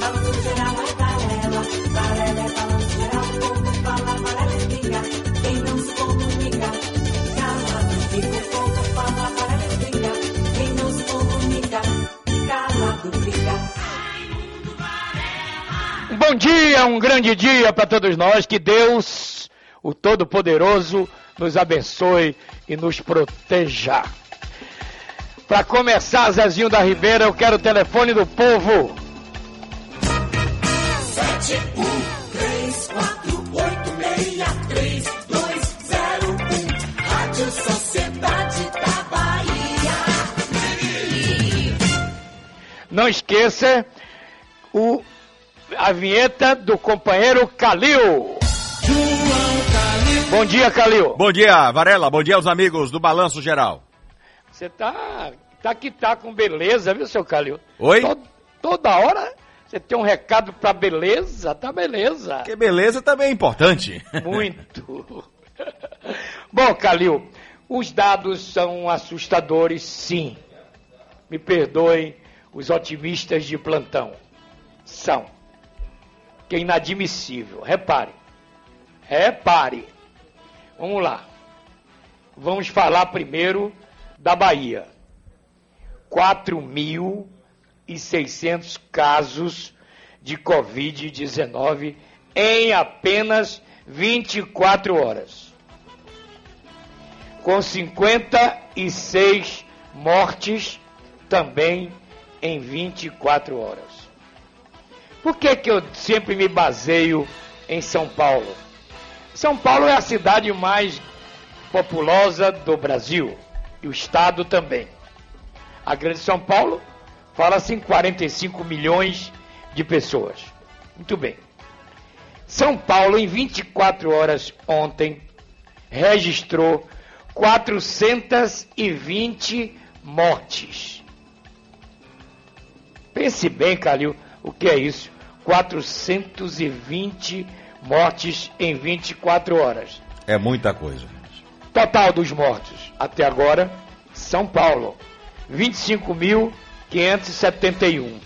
Balanço geral é é balanço geral. O povo fala. Quem não se povo. Quem não se calado. Um bom dia, um grande dia para todos nós. Que Deus, o Todo-Poderoso, nos abençoe e nos proteja. Para começar, Zezinho da Ribeira, eu quero o telefone do povo. Sete, um, três, quatro, oito, meia, três, dois, zero, um. Rádio Sociedade da Bahia. Não esqueça o, a vinheta do companheiro Calil. Bom dia, Calil. Bom dia, Varela. Bom dia aos amigos do Balanço Geral. Você tá, tá que tá com beleza, viu, seu Calil? Oi? To- toda hora você tem um recado pra beleza, tá beleza. Que beleza também é importante. Muito. Bom, Calil, os dados são assustadores, sim. Me perdoem os otimistas de plantão. São. Que é inadmissível. Repare. Repare. Vamos lá. Vamos falar primeiro da Bahia. 4.600 casos de Covid-19 em apenas 24 horas. Com 56 mortes também em 24 horas. Por que, que eu sempre me baseio em São Paulo? São Paulo é a cidade mais populosa do Brasil e o estado também. A Grande São Paulo fala-se em 45 milhões de pessoas. Muito bem. São Paulo, em 24 horas ontem, registrou 420 mortes. Pense bem, Calil, o que é isso? 420 mortes em 24 horas. É muita coisa. Total dos mortos até agora, São Paulo, 25.571.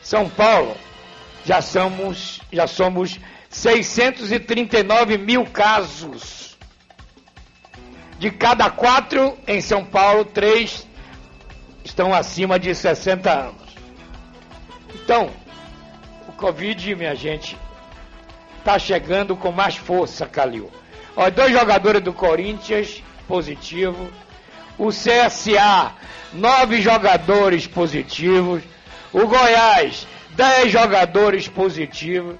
São Paulo, já somos, já somos 639 mil casos. De cada quatro em São Paulo, três estão acima de 60 anos. Então, o Covid, minha gente, tá chegando com mais força, Calil. Ó, dois jogadores do Corinthians positivo. O CSA, nove jogadores positivos. O Goiás, dez jogadores positivos.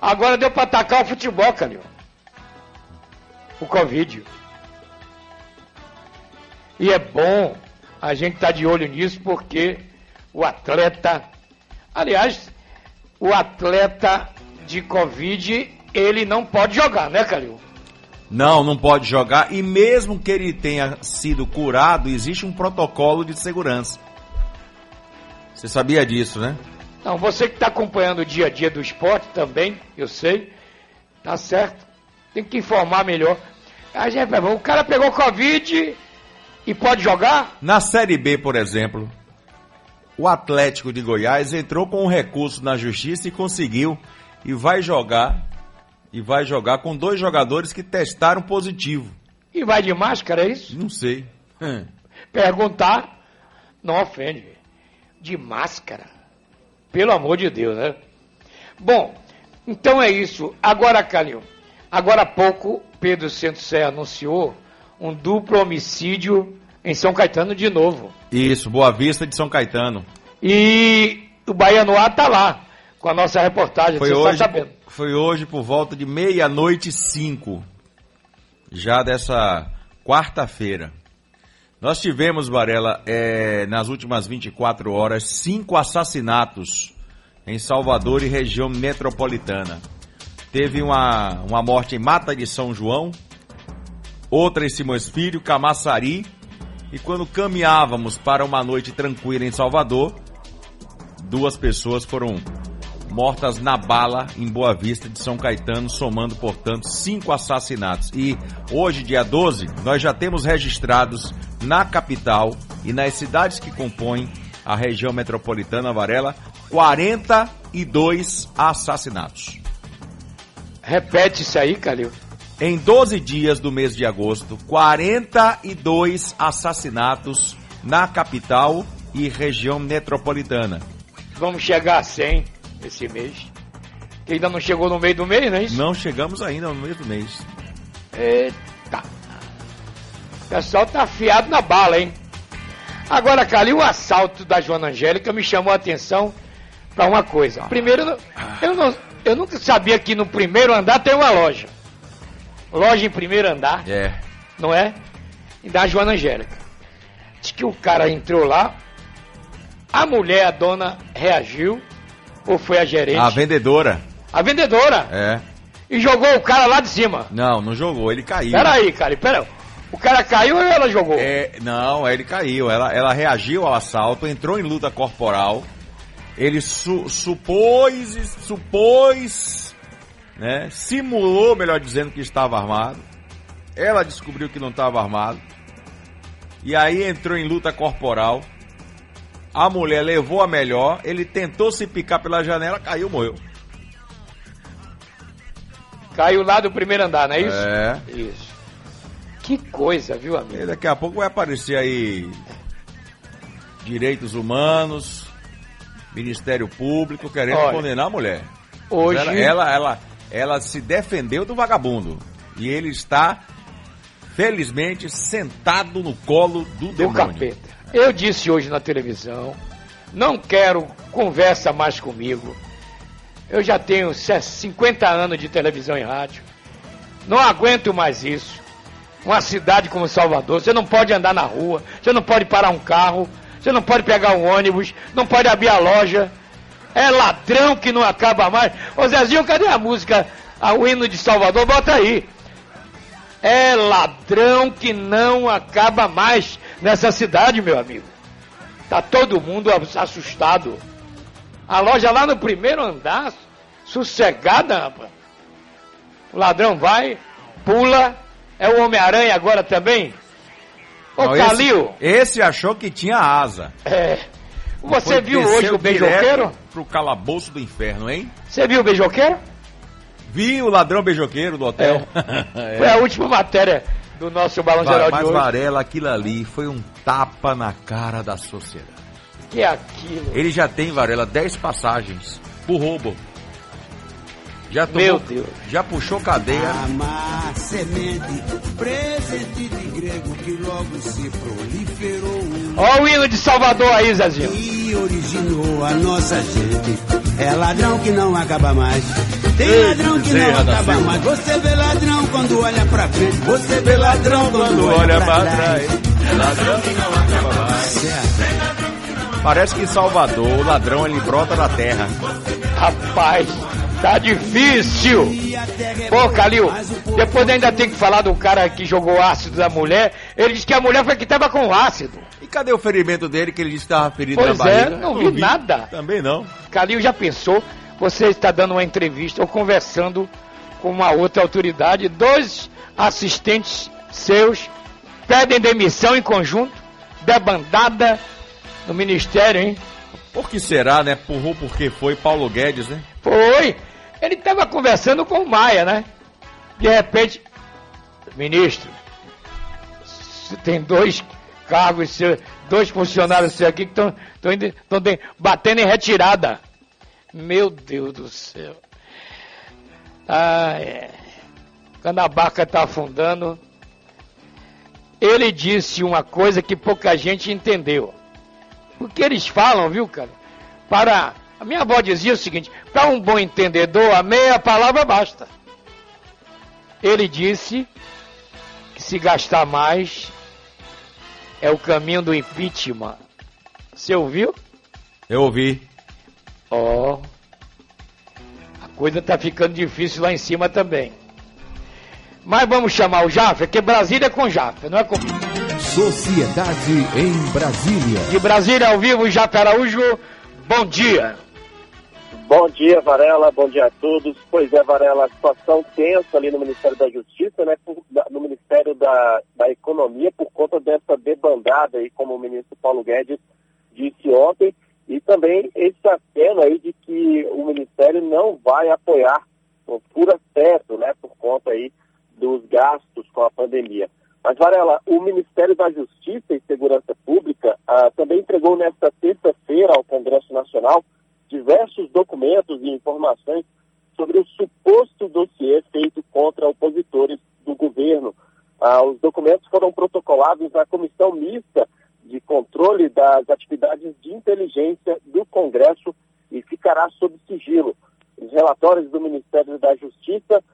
Agora deu para atacar o futebol, Calil. O Covid. E é bom a gente estar de olho nisso porque o atleta, aliás, o atleta de Covid, ele não pode jogar, né, Calil? Não, não pode jogar. E mesmo que ele tenha sido curado, existe um protocolo de segurança. Você sabia disso, né? Não, você que está acompanhando o dia a dia do esporte também, eu sei, tá certo. Tem que informar melhor. A gente, o cara pegou Covid e pode jogar? Na Série B, por exemplo, o Atlético de Goiás entrou com um recurso na justiça e conseguiu. E vai jogar. E vai jogar com dois jogadores que testaram positivo. E vai de máscara, é isso? Não sei. Hum. Perguntar não ofende. De máscara. Pelo amor de Deus, né? Bom, então é isso. Agora, Calil, agora há pouco, Pedro Santos Serra anunciou um duplo homicídio em São Caetano de novo. Isso, Boa Vista de São Caetano. E o Bahia no ar tá lá, com a nossa reportagem, Foi você hoje, foi hoje por volta de meia-noite e cinco, já dessa quarta-feira. Nós tivemos, Varela, é, nas últimas 24 horas, cinco assassinatos em Salvador e região metropolitana. Teve uma, uma morte em Mata de São João, outra em Simões Filho, Camaçari, e quando caminhávamos para uma noite tranquila em Salvador, duas pessoas foram mortas na bala em Boa Vista de São Caetano, somando, portanto, cinco assassinatos. E hoje, dia 12, nós já temos registrados na capital e nas cidades que compõem a região metropolitana Varela 42 assassinatos. Repete isso aí, Calil. Em 12 dias do mês de agosto, 42 assassinatos na capital e região metropolitana. Vamos chegar a 100 esse mês. Que ainda não chegou no meio do mês, não é isso? Não chegamos ainda no mês do mês. Eita. O pessoal tá afiado na bala, hein? Agora, Calil, o assalto da Joana Angélica me chamou a atenção para uma coisa. Primeiro, eu não, eu nunca sabia que no primeiro andar tem uma loja. Loja em primeiro andar, É. não é? E da Joana Angélica. Diz que o cara entrou lá, a mulher, a dona, reagiu, ou foi a gerente, A vendedora. a vendedora, É. e jogou o cara lá de cima. Não, não jogou, ele caiu. Peraí, cara, pera. O cara caiu ou ela jogou? É, não, ele caiu. Ela, ela reagiu ao assalto, entrou em luta corporal. Ele su, supôs, supôs, né? Simulou, melhor dizendo, que estava armado. Ela descobriu que não estava armado. E aí entrou em luta corporal. A mulher levou a melhor. Ele tentou se picar pela janela, caiu, morreu. Caiu lá do primeiro andar, não é isso? É. Isso. Que coisa, viu, E amigo? daqui a pouco vai aparecer aí direitos humanos, Ministério Público querendo Olha, condenar a mulher. Hoje, Ela, ela, ela, ela se defendeu do vagabundo e ele está felizmente sentado no colo do, do demônio. capeta. Eu disse hoje na televisão, não quero conversa mais comigo. Eu já tenho 50 anos de televisão e rádio. Não aguento mais isso. Uma cidade como Salvador, você não pode andar na rua, você não pode parar um carro, você não pode pegar um ônibus, não pode abrir a loja. É ladrão que não acaba mais. Ô Zezinho, cadê a música, o hino de Salvador? Bota aí. É ladrão que não acaba mais nessa cidade, meu amigo. Tá todo mundo assustado. A loja lá no primeiro andar, sossegada, rapaz. O ladrão vai, pula. É o Homem-Aranha agora também? Ô, Não, Calil, esse, esse achou que tinha asa. é, você viu hoje o beijoqueiro? Pro calabouço do inferno, hein? Você viu o beijoqueiro? Vi o ladrão beijoqueiro do hotel. É. Foi a última matéria do nosso Balão Geral de Mas hoje. Varela, aquilo ali foi um tapa na cara da sociedade. Que é aquilo? Ele já tem, Varela, 10 passagens por roubo. Já tomou, Meu Deus. Já puxou cadeia. Amar semente, presente de grego que logo se proliferou Olha o hino de Salvador aí, Zezinho. e originou a nossa gente. É ladrão que não acaba mais. Tem Ei, ladrão que não acaba mais. Você vê ladrão quando olha pra frente. Você vê ladrão quando, olha pra trás. É ladrão que não acaba mais. Certo. Parece que em Salvador o ladrão ele brota da terra. Rapaz, tá difícil. É Pô, Calil, depois ainda tem que falar do cara que jogou ácido da mulher. Ele disse que a mulher foi que tava com ácido. E cadê o ferimento dele que ele disse que estava ferido Pois na é, barriga? não vi nada. Também não. Calil já pensou, você está dando uma entrevista ou conversando com uma outra autoridade, dois assistentes seus pedem demissão em conjunto, debandada no ministério, hein? Por que será, né? Porrou porque foi Paulo Guedes, né? Foi. Ele estava conversando com o Maia, né? De repente, ministro, tem dois cargos, dois funcionários seus aqui que estão batendo em retirada. Meu Deus do céu. Ah, é. Quando a barca está afundando, ele disse uma coisa que pouca gente entendeu. O que eles falam, viu, cara? Para. A minha avó dizia o seguinte: para um bom entendedor, a meia palavra basta. Ele disse que se gastar mais é o caminho do impeachment. Você ouviu? Eu ouvi. Ó. a coisa tá ficando difícil lá em cima também. Mas vamos chamar o Jafra, que Brasília é com Jafra, não é com. Sociedade em Brasília. De Brasília ao vivo, Jafra Araújo, bom dia. Bom dia, Varela. Bom dia a todos. Pois é, Varela, a situação tensa ali no Ministério da Justiça, né, no Ministério da, da Economia, por conta dessa debandada aí, como o ministro Paulo Guedes disse ontem. E também esse aceno aí de que o Ministério não vai apoiar pura certo, né, por conta aí dos gastos com a pandemia. Mas, Varela, o Ministério da Justiça e Segurança Pública ah, também entregou nesta terça-feira ao Congresso Nacional diversos documentos e informações sobre o suposto dossiê feito contra opositores do governo. Ah, os documentos foram protocolados na Comissão Mista de Controle das Atividades de Inteligência do Congresso e ficará sob sigilo. Os relatórios do Ministério da Justiça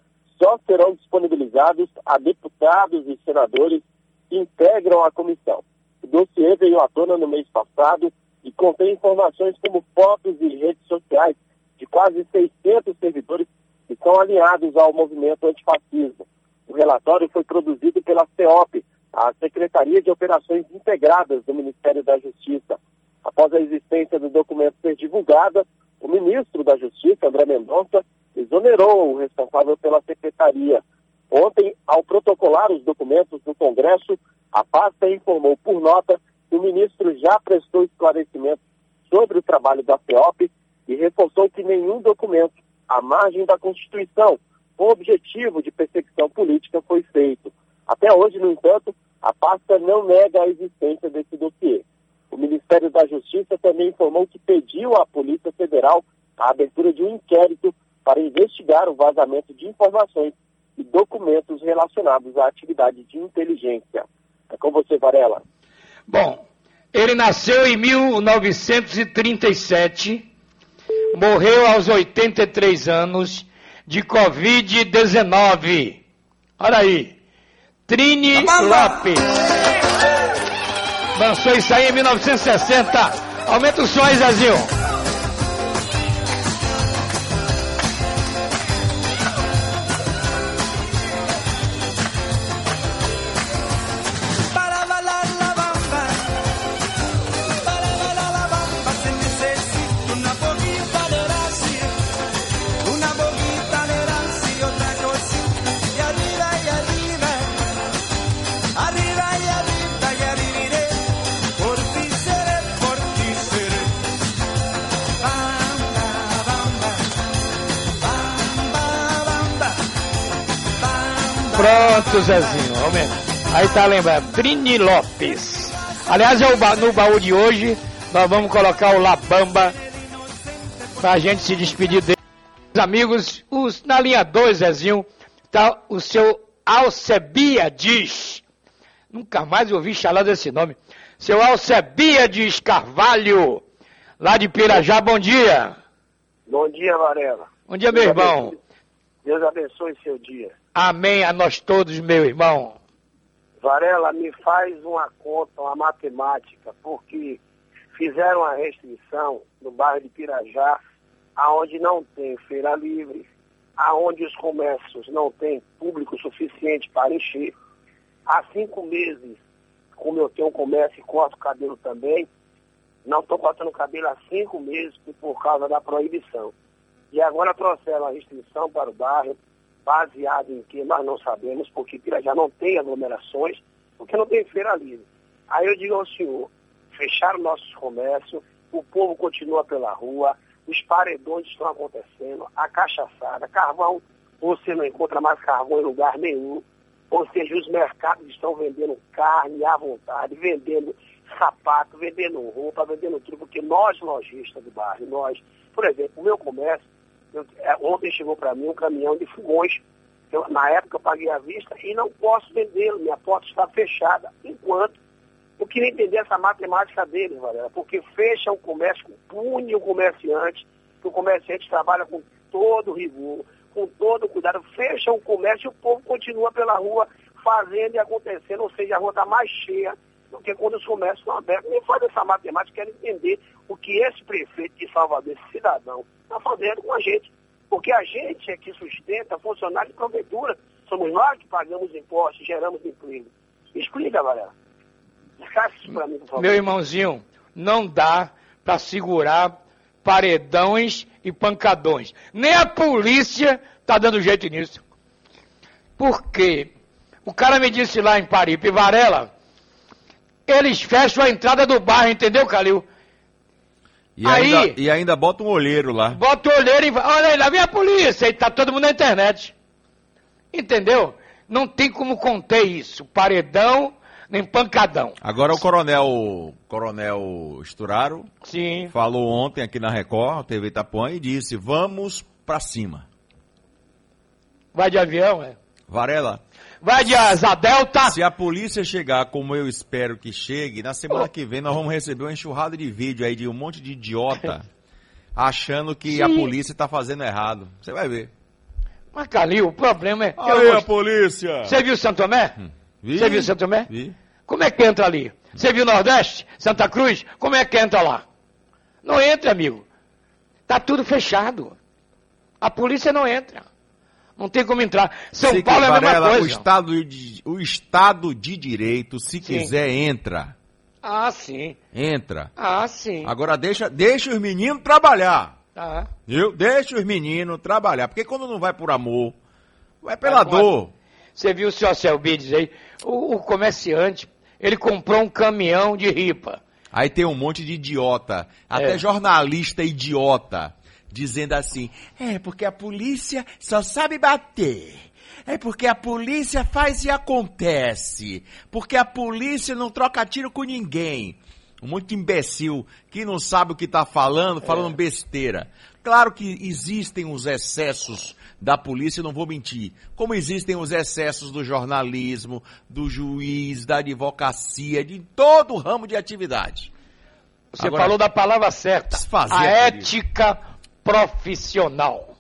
só serão disponibilizados a deputados e senadores que integram a comissão. O dossiê veio à tona no mês passado e contém informações como fotos e redes sociais de quase 600 servidores que são alinhados ao movimento antifascismo. O relatório foi produzido pela CEOP, a Secretaria de Operações Integradas do Ministério da Justiça. Após a existência do documento ser divulgada, o ministro da Justiça, André Mendonça, exonerou o responsável pela secretaria. Ontem, ao protocolar os documentos do Congresso, a pasta informou por nota o ministro já prestou esclarecimento sobre o trabalho da FEOP e reforçou que nenhum documento, à margem da Constituição, com objetivo de perseguição política, foi feito. Até hoje, no entanto, a pasta não nega a existência desse dossiê. O Ministério da Justiça também informou que pediu à Polícia Federal a abertura de um inquérito para investigar o vazamento de informações e documentos relacionados à atividade de inteligência. É com você, Varela. Bom, ele nasceu em 1937, morreu aos 83 anos de Covid-19. Olha aí, Trini Lopes. Lançou isso aí em 1960. Aumenta o som aí, Zezinho. Zezinho. Aí tá lembrando, Trini Lopes. Aliás, é ba- no baú de hoje, nós vamos colocar o Labamba pra gente se despedir deles. Amigos, os, na linha 2, Zezinho, tá o seu Alcebiades. Nunca mais ouvi falar desse nome. Seu Alcebiades Carvalho, lá de Pirajá, bom dia. Bom dia, Varela. Bom dia, meu irmão. Deus abençoe seu dia. Amém a nós todos, meu irmão. Varela, me faz uma conta, uma matemática, porque fizeram a restrição no bairro de Pirajá, aonde não tem feira livre, aonde os comércios não têm público suficiente para encher. Há cinco meses, como eu tenho um comércio e corto cabelo também, não estou cortando cabelo há cinco meses por causa da proibição. E agora trouxeram a restrição para o bairro, baseado em que nós não sabemos, porque Pirajá não tem aglomerações, porque não tem feira livre. Aí eu digo ao senhor, fecharam nossos comércios, o povo continua pela rua, os paredões estão acontecendo, a cachaçada, carvão, você não encontra mais carvão em lugar nenhum, ou seja, os mercados estão vendendo carne à vontade, vendendo sapato, vendendo roupa, vendendo tudo, porque nós, lojistas do bairro, nós, por exemplo, o meu comércio, eu- é, ontem chegou para mim um caminhão de fogões. Eu, na época eu paguei à vista e não posso vendê-lo. Minha porta está fechada. Enquanto eu queria entender essa matemática deles, Varela, porque fecha o comércio, pune o comerciante, que o comerciante trabalha com todo rigor, com todo cuidado, fecha o comércio e o povo continua pela rua fazendo e acontecendo, ou seja, a rua está mais cheia do que quando os comércios estão abertos. Nem faz essa matemática, quero entender o que esse prefeito de Salvador, esse cidadão, está fazendo com a gente. Porque a gente é que sustenta funcionário de prefeitura. Somos nós que pagamos impostos, geramos emprego. Explica, Varela. Explica isso para mim, por favor. Meu irmãozinho, não dá para segurar paredões e pancadões. Nem a polícia tá dando jeito nisso. Por quê? O cara me disse lá em Paripe, Varela, eles fecham a entrada do bairro, entendeu, Calil? E Aí- ainda, e ainda bota um olheiro lá. Bota o olheiro e vai, olha aí, lá vem a polícia, e tá todo mundo na internet. Entendeu? Não tem como conter isso. Paredão, nem pancadão. Agora o coronel, coronel Esturaro Sim. falou ontem aqui na Record, TV Itapuã, e disse, vamos pra cima. Vai de avião, é? Varela, Vai de asa delta. se a polícia chegar como eu espero que chegue, na semana Oh. que vem nós vamos receber uma enxurrada de vídeo aí de um monte de idiota achando que a Sim. polícia tá fazendo errado. Você vai ver. Mas, Calil, o problema é. Aí a polícia! Você viu Santo Tomé? Vi? Você viu Santo Tomé? Vi. Como é que entra ali? Você viu Nordeste? Santa Cruz? Como é que entra lá? Não entra, amigo. Tá tudo fechado. A polícia não entra. Não tem como entrar. São Paulo é a mesma Varela, coisa. O estado, de, o estado de Direito, se Sim. quiser, entra. Ah, sim. Entra. Ah, sim. Agora deixa, deixa os meninos trabalhar. Tá. Viu? Deixa os meninos trabalhar. Porque quando não vai por amor, vai pela dor. Você viu o senhor Selbides aí? O, o comerciante, ele comprou um caminhão de ripa. Aí tem um monte de idiota, até É. jornalista idiota, dizendo assim: é porque a polícia só sabe bater. É porque a polícia faz e acontece. Porque a polícia não troca tiro com ninguém. De imbecil que não sabe o que tá falando, falando besteira. Claro que existem os excessos da polícia, não vou mentir. Como existem os excessos do jornalismo, do juiz, da advocacia, de todo o ramo de atividade. Você Agora, falou da palavra certa. desfazer A polícia. ética profissional.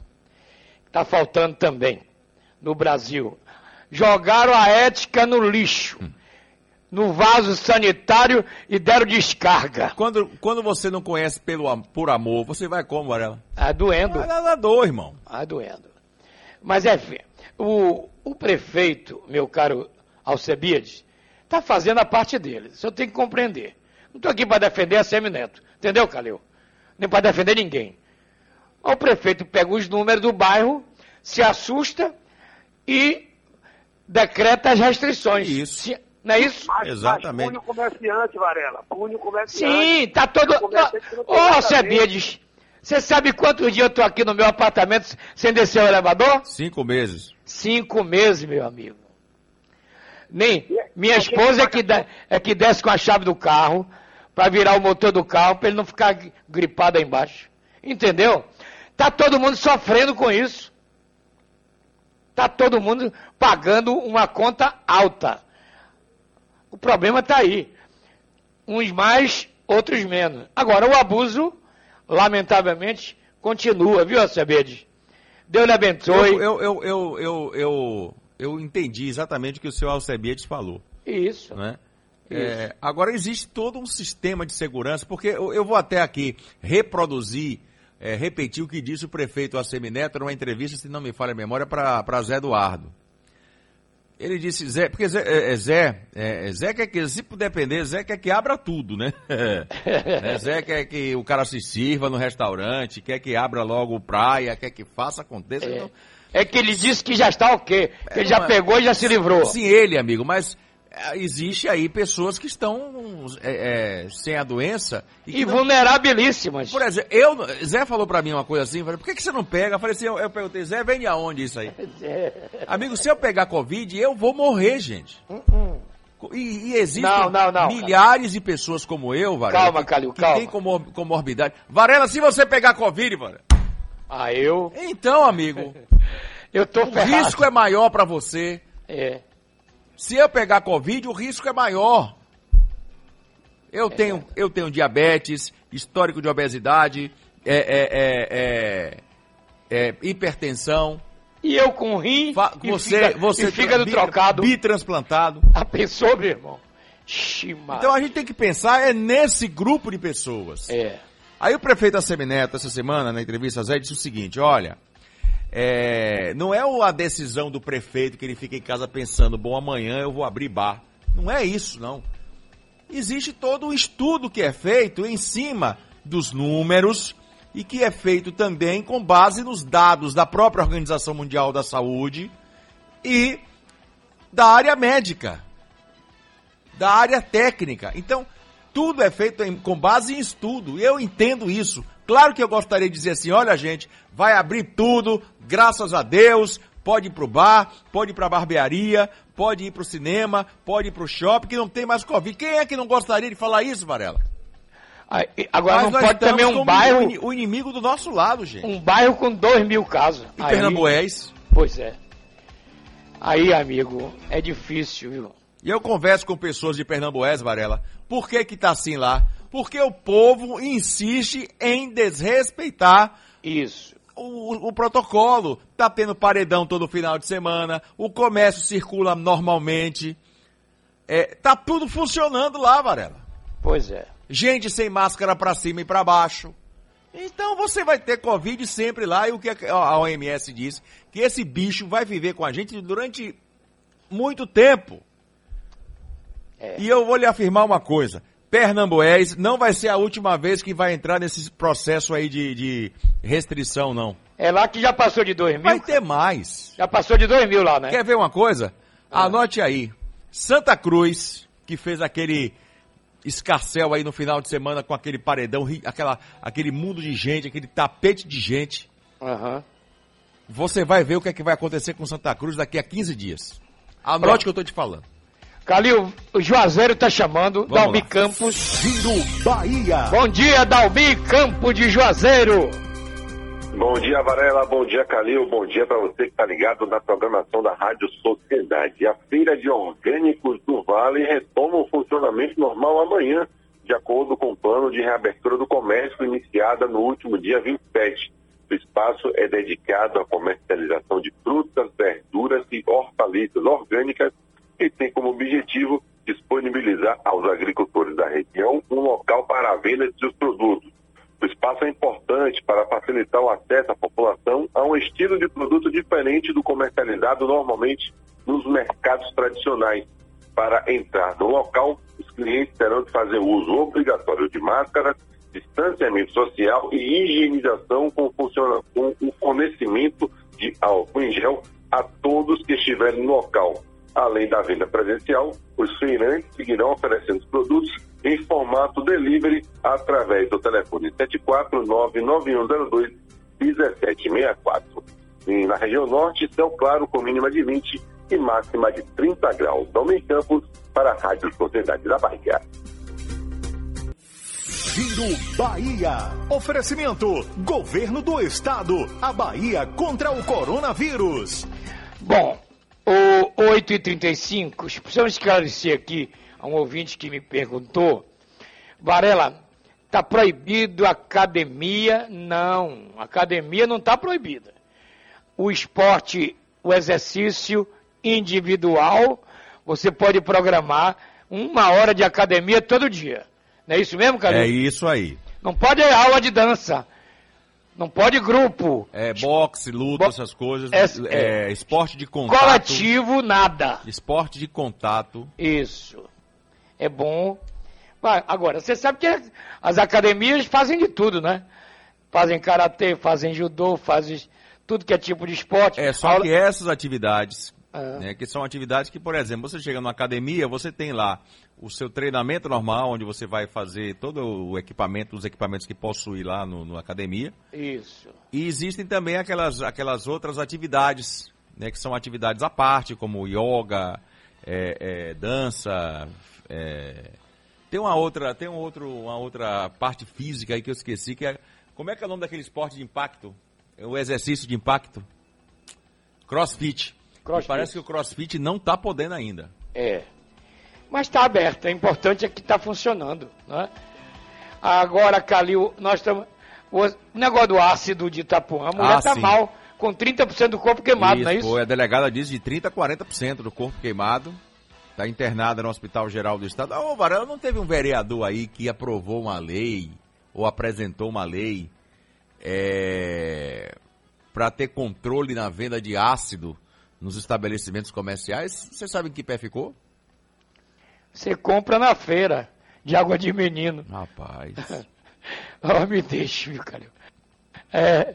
Está faltando também no Brasil. Jogaram a ética no lixo, Hum. no vaso sanitário e deram descarga. Quando, quando você não conhece pelo, por amor, você vai como, Varela? Tá doendo. Dar na dor, irmão. Tá doendo. Mas é, o, o prefeito, meu caro Alcebiades, está fazendo a parte dele. Isso eu tenho que compreender. Não estou aqui para defender a Semineto. Entendeu, Calil? Nem para defender ninguém. O prefeito pega os números do bairro, se assusta e decreta as restrições. Isso. Se- não é isso? Mas, Exatamente. Mas pune o comerciante, Varela. Pune o comerciante. Sim, tá todo. Ô, ver. Alcebiades, você sabe quantos dias eu estou aqui no meu apartamento sem descer o elevador? Cinco meses. Cinco meses, meu amigo. Nem E- minha alguém esposa é que, dá- é que desce com a chave do carro para virar o motor do carro para ele não ficar gri- gripado aí embaixo. Entendeu? Tá todo mundo sofrendo com isso. Tá todo mundo pagando uma conta alta. O problema tá aí. Uns mais, outros menos. Agora o abuso, lamentavelmente, continua, viu, Acebedes? Deus lhe abençoe. Eu, eu, eu, eu, eu, eu, entendi exatamente o que o senhor Alcebiades falou. Isso. né? É, agora existe todo um sistema de segurança, porque eu, eu vou até aqui reproduzir, é, repetir o que disse o prefeito Assemineto numa entrevista, se não me falha a memória, para Zé Eduardo. Ele disse, Zé, porque Zé, é, é, Zé, é, Zé quer que, se depender, Zé quer que abra tudo, né? É, Zé quer que o cara se sirva no restaurante, quer que abra logo praia, quer que faça, aconteça. É. Então, É que ele disse que já está ok. Que ele já é- pegou e já se livrou. Sim, ele, amigo, mas é, existe aí pessoas que estão é, é, sem a doença e E não- vulnerabilíssimas. Por exemplo, eu, Zé falou pra mim uma coisa assim, falei, por que, que você não pega? Eu falei assim, eu, eu perguntei, Zé, vem de aonde isso aí? Amigo, se eu pegar Covid, eu vou morrer, gente. E, e existem Não, não, não. milhares de pessoas como eu, Varela, Calma, que, Calil, que calma. tem comor- comorbidade. Varela, se você pegar Covid, Varela, Ah, eu. então, amigo, Eu tô o ferrado. risco é maior pra você. É. Se eu pegar Covid, o risco é maior. Eu tenho, eu tenho diabetes, histórico de obesidade, é, é, é, é, é, hipertensão. E eu com rim e você, figa- você e fígado bi- trocado. bitransplantado. A pessoa, meu irmão. Então a gente tem que pensar é nesse grupo de pessoas. É. Aí o prefeito Assemineto, essa semana, na entrevista a Zé, disse o seguinte, olha, é, não é a decisão do prefeito que ele fica em casa pensando, bom, amanhã eu vou abrir bar. Não é isso, não. Existe todo um estudo que é feito em cima dos números e que é feito também com base nos dados da própria Organização Mundial da Saúde e da área médica, da área técnica. Então, tudo é feito em- com base em estudo. Eu entendo isso. Claro que eu gostaria de dizer assim, olha gente, vai abrir tudo, graças a Deus, pode ir pro bar, pode ir pra barbearia, pode ir pro cinema, pode ir pro shopping, que não tem mais Covid. Quem é que não gostaria de falar isso, Varela? E- Agora Mas não nós pode também um bairro, o inimigo do nosso lado, gente. um bairro com dois mil casos. Aí- Pernambués. Pois é. Aí, amigo, é difícil, viu? E eu converso com pessoas de Pernambués, Varela. Por que que tá assim lá? Porque o povo insiste em desrespeitar Isso. o, o protocolo. Tá tendo paredão todo final de semana, o comércio circula normalmente. É, tá tudo funcionando lá, Varela. Pois é. Gente sem máscara pra cima e pra baixo. Então você vai ter Covid sempre lá e o que a a OMS diz que esse bicho vai viver com a gente durante muito tempo. É. E eu vou lhe afirmar uma coisa. Pernambués não vai ser a última vez que vai entrar nesse processo aí de, de restrição, não. É lá que já passou de dois mil. Vai ter mais. Já passou de dois mil lá, né? Quer ver uma coisa? Anote aí. Santa Cruz, que fez aquele escarcel aí no final de semana com aquele paredão, aquela, aquele mundo de gente, aquele tapete de gente. Aham. Você vai ver o que é que vai acontecer com Santa Cruz daqui a 15 dias. Anote o que eu tô te falando. Calil, o Juazeiro tá chamando, Vamos Dalmi lá. Campos. Giro Bahia. Bom dia, Dalmi Campo de Juazeiro. Bom dia, Varela. Bom dia, Calil. Bom dia para você que está ligado na programação da Rádio Sociedade. A feira de orgânicos do Vale retoma o funcionamento normal amanhã, de acordo com o plano de reabertura do comércio iniciada no último dia 27. O espaço é dedicado à comercialização de frutas, verduras e hortaliças orgânicas e tem como objetivo disponibilizar aos agricultores da região um local para a venda de seus produtos. O espaço é importante para facilitar o acesso à população a um estilo de produto diferente do comercializado normalmente nos mercados tradicionais. Para entrar no local, os clientes terão de fazer uso obrigatório de máscaras, distanciamento social e higienização com, com o fornecimento de álcool em gel a todos que estiverem no local. Além da venda presencial, os feirantes seguirão oferecendo os produtos em formato delivery através do telefone 74991021764. E na região norte, céu claro com mínima de 20 e máxima de 30 graus. Dalmir Campos para a Rádio Sociedade da Bahia. Giro Bahia. Oferecimento: Governo do Estado. A Bahia contra o coronavírus. Bom, o 8h35, precisamos esclarecer aqui a um ouvinte que me perguntou. Varela, está proibido academia? Não, academia não está proibida. O esporte, o exercício individual, você pode programar uma hora de academia todo dia. Não é isso mesmo, Calil? É isso aí. Não pode aula de dança. Não pode grupo. É boxe, luta, Bo- essas coisas. É- É, esporte de contato. Coletivo, nada. Esporte de contato. Isso. É bom. Vai, Agora, você sabe que as academias fazem de tudo, né? Fazem karatê, fazem judô, fazem tudo que é tipo de esporte. É, só Aula- que essas atividades, Ah. né, que são atividades que, por exemplo, você chega numa academia, você tem lá o seu treinamento normal, onde você vai fazer todo o equipamento, os equipamentos que possui lá no, no academia. Isso. E existem também aquelas, aquelas outras atividades, né, que são atividades à parte, como yoga, é, é, dança. é, Tem uma outra, tem um outro, uma outra parte física aí que eu esqueci, que é. Como é que é o nome daquele esporte de impacto? É o exercício de impacto? Crossfit. Crossfit. Parece que o crossfit não está podendo ainda. É. Mas está aberto. O importante é que está funcionando. Né? Agora, Calil, nós estamos. O negócio do ácido de Itapuã, a mulher Ah, está sim. mal, com 30% do corpo queimado, não é isso? Pô, a delegada diz de 30% a 40% do corpo queimado. Está internada no Hospital Geral do Estado. Ah, ô, Varela, não teve um vereador aí que aprovou uma lei, ou apresentou uma lei, para ter controle na venda de ácido nos estabelecimentos comerciais? Você sabe em que pé ficou? Você compra na feira de água de menino. Rapaz. Oh, me deixe, viu, Calil? É,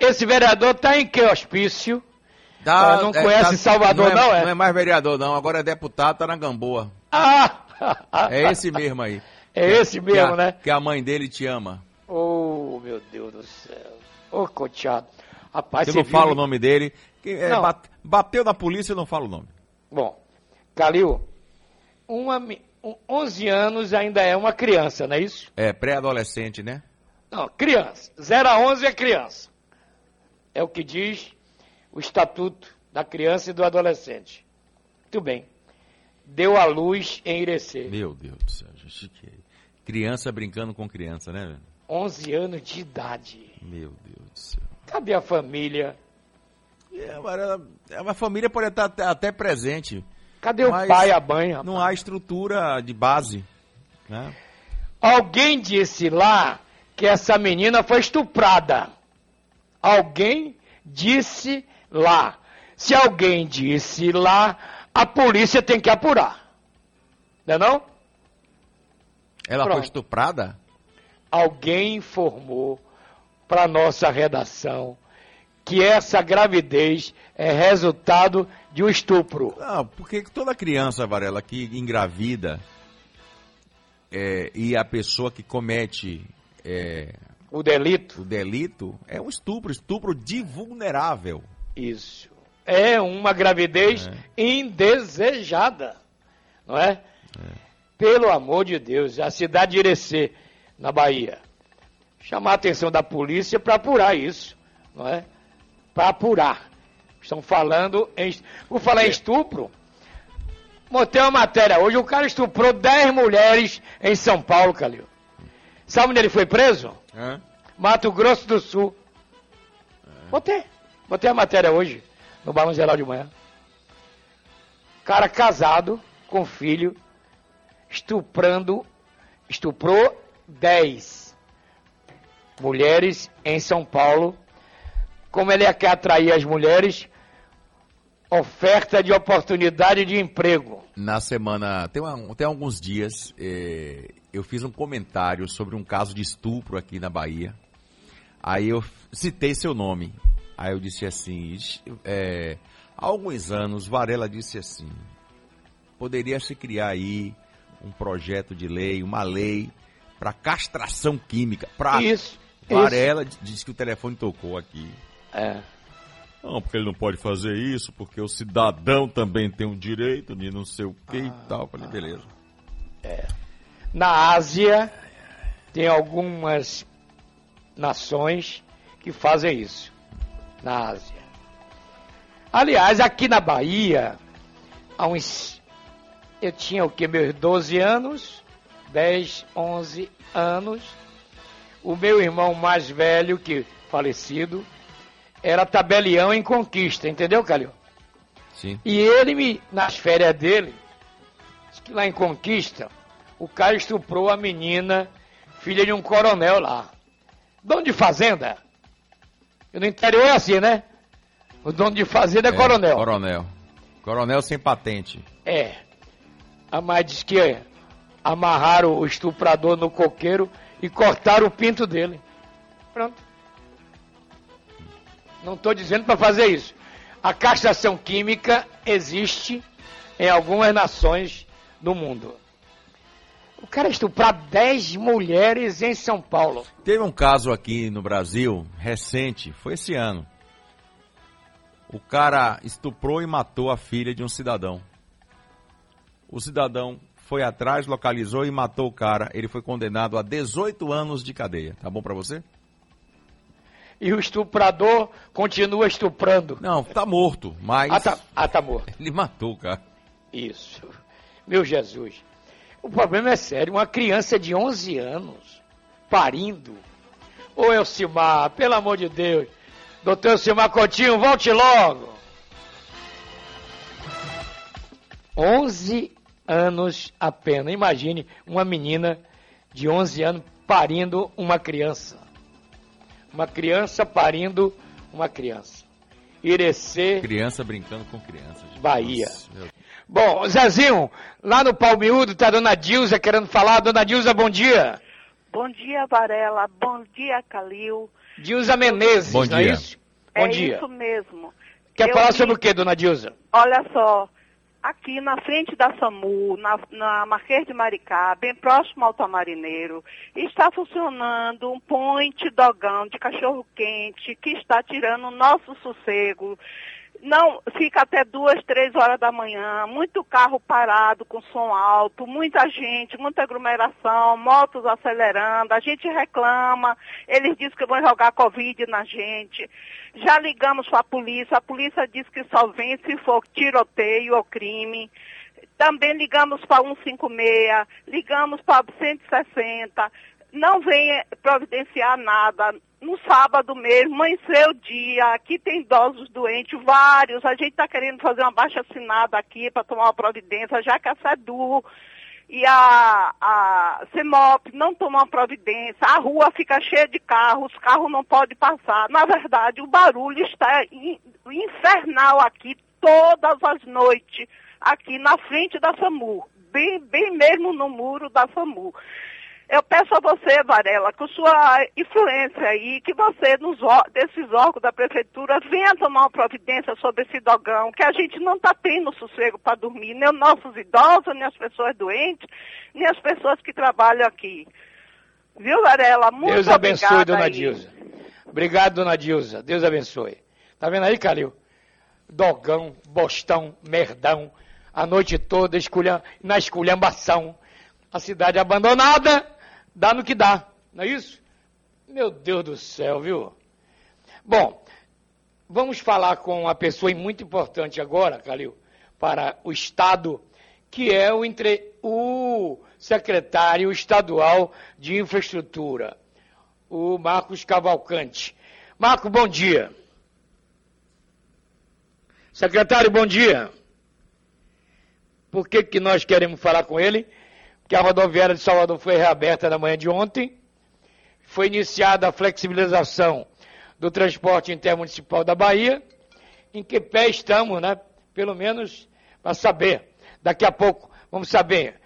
esse vereador está em que hospício? Ah, não conhece Salvador, é, não, é? Não é mais vereador, não. Agora é deputado, tá na Gamboa. Ah! É esse mesmo aí. É esse mesmo, a- né? Que a mãe dele te ama. Oh, meu Deus do céu. Ô, coteado. Rapaz, você não fala o nome dele. Que, é, Não. bate- bateu na polícia, eu não falo o nome. Bom, Calil, uma, mi- um, 11 anos ainda é uma criança, não é isso? É, pré-adolescente, né? Não, criança. 0 a 11 é criança. É o que diz o Estatuto da Criança e do Adolescente. Muito bem. Deu à luz em Irecê. Meu Deus do céu, gente. que- Criança brincando com criança, né? velho? 11 anos de idade. Meu Deus do céu. Cadê a família? É, a família pode estar até presente. Cadê o Mas pai e a mãe? rapaz? Não há estrutura de base. Né? Alguém disse lá que essa menina foi estuprada. Alguém disse lá. Se alguém disse lá, a polícia tem que apurar. Não é não? Ela Pronto. foi estuprada? Alguém informou para nossa redação que essa gravidez é resultado de um estupro. Não, porque toda criança, Varela, que engravida é, e a pessoa que comete é, O delito, o delito é um estupro, estupro de vulnerável. isso, é uma gravidez É. indesejada, não é? Pelo amor de Deus, a cidade de Irecê, na Bahia, chamar a atenção da polícia para apurar isso, não é? Para apurar. Estão falando em. Por falar em estupro, montei uma matéria hoje, o cara estuprou 10 mulheres em São Paulo, Calil. Sabe onde ele foi preso? Hã? Mato Grosso do Sul. Botei. Botei a matéria hoje, no Balão Geral de Manhã. Cara casado, com filho, estuprando, estuprou 10 mulheres em São Paulo. Como ele quer atrair as mulheres, oferta de oportunidade de emprego. Na semana, tem, uma- tem alguns dias, eh, eu fiz um comentário sobre um caso de estupro aqui na Bahia. Aí eu citei seu nome. Aí eu disse assim, eh, há alguns anos, Varela disse assim, poderia se criar aí um projeto de lei, uma lei para castração química. Pra... Isso. Varela disse que o telefone tocou aqui. isso. É. Não, porque ele não pode fazer isso, porque o cidadão também tem um direito de não sei o que e tal. Falei, beleza. Na Ásia, tem algumas nações que fazem isso. Na Ásia. Aliás, aqui na Bahia, há uns. Eu tinha o que? Meus 12 anos, 10, 11 anos. O meu irmão mais velho, que falecido, era tabelião em conquista, entendeu, Calil? Sim. E ele me, nas férias dele, que lá em Conquista, o cara estuprou a menina, filha de um coronel lá. Dono de fazenda. E no interior é assim, né? O dono de fazenda é, coronel. Coronel. Coronel sem patente. É. A mãe diz que amarraram o estuprador no coqueiro e cortaram o pinto dele. Não estou dizendo para fazer isso. A castração química existe em algumas nações do mundo. O cara estuprar 10 mulheres em São Paulo. Teve um caso aqui no Brasil, recente, foi esse ano. O cara estuprou e matou a filha de um cidadão. O cidadão foi atrás, localizou e matou o cara. Ele foi condenado a 18 anos de cadeia. Tá bom pra você? E o estuprador continua estuprando. Não, tá morto, mas Ah, tá, ah, tá morto. ele matou cara. Isso. Meu Jesus. O problema é sério. Uma criança de 11 anos parindo. Ô Elcimar, pelo amor de Deus. Doutor Elcimar Coutinho, volte logo. 11 anos apenas. Imagine uma menina de 11 anos parindo uma criança. Uma criança parindo uma criança. Irecê. Criança brincando com criança. gente. Bahia. Nossa, meu Bom, Zezinho, lá no Palmiúdo tá a dona Dilza querendo falar. Dona Dilza, bom dia. Bom dia, Varela. Bom dia, Calil. Dilza Menezes, Bom não é dia. isso? Bom é dia. isso mesmo. Quer Eu falar vi- sobre o que, dona Dilza? Olha só, aqui na frente da SAMU, na, na Marquês de Maricá, bem próximo ao Tamarineiro, está funcionando um point dogão de cachorro-quente que está tirando o nosso sossego. Não, fica até duas, três horas da manhã, muito carro parado com som alto, muita gente, muita aglomeração, motos acelerando, a gente reclama, eles dizem que vão jogar Covid na gente. Já ligamos para a polícia, a polícia diz que só vem se for tiroteio ou crime. Também ligamos para 156, ligamos para 160, não vem providenciar nada. No sábado mesmo, amanheceu o dia, aqui tem idosos doentes, vários. A gente está querendo fazer uma baixa assinada aqui para tomar uma providência, já que a SEDU e a, a CEMOP não tomam providência, a rua fica cheia de carros, os carros não podem passar. Na verdade, o barulho está in- infernal aqui todas as noites, aqui na frente da SAMU, bem, bem mesmo no muro da SAMU. Eu peço a você, Varela, com sua influência aí, que você, nos, desses órgãos da prefeitura, venha tomar uma providência sobre esse dogão, que a gente não está tendo sossego para dormir, nem os nossos idosos, nem as pessoas doentes, nem as pessoas que trabalham aqui. Viu, Varela? Muito Deus abençoe, dona aí. Dilza. Obrigado, dona Dilza. Deus abençoe. Tá vendo aí, Calil? Dogão, bostão, merdão, a noite toda esculham, na esculhambação. A cidade abandonada, dá no que dá, não é isso? Meu Deus do céu, viu? Bom, vamos falar com uma pessoa muito importante agora, Calil, para o Estado, que é o, entre, o secretário estadual de infraestrutura, o Marcos Cavalcante. Marco, bom dia. Secretário, bom dia. Por que, que nós queremos falar com ele? Porque a rodoviária de Salvador foi reaberta na manhã de ontem, foi iniciada a flexibilização do transporte intermunicipal da Bahia, em que pé estamos, né? Pelo menos para saber. Daqui a pouco vamos saber.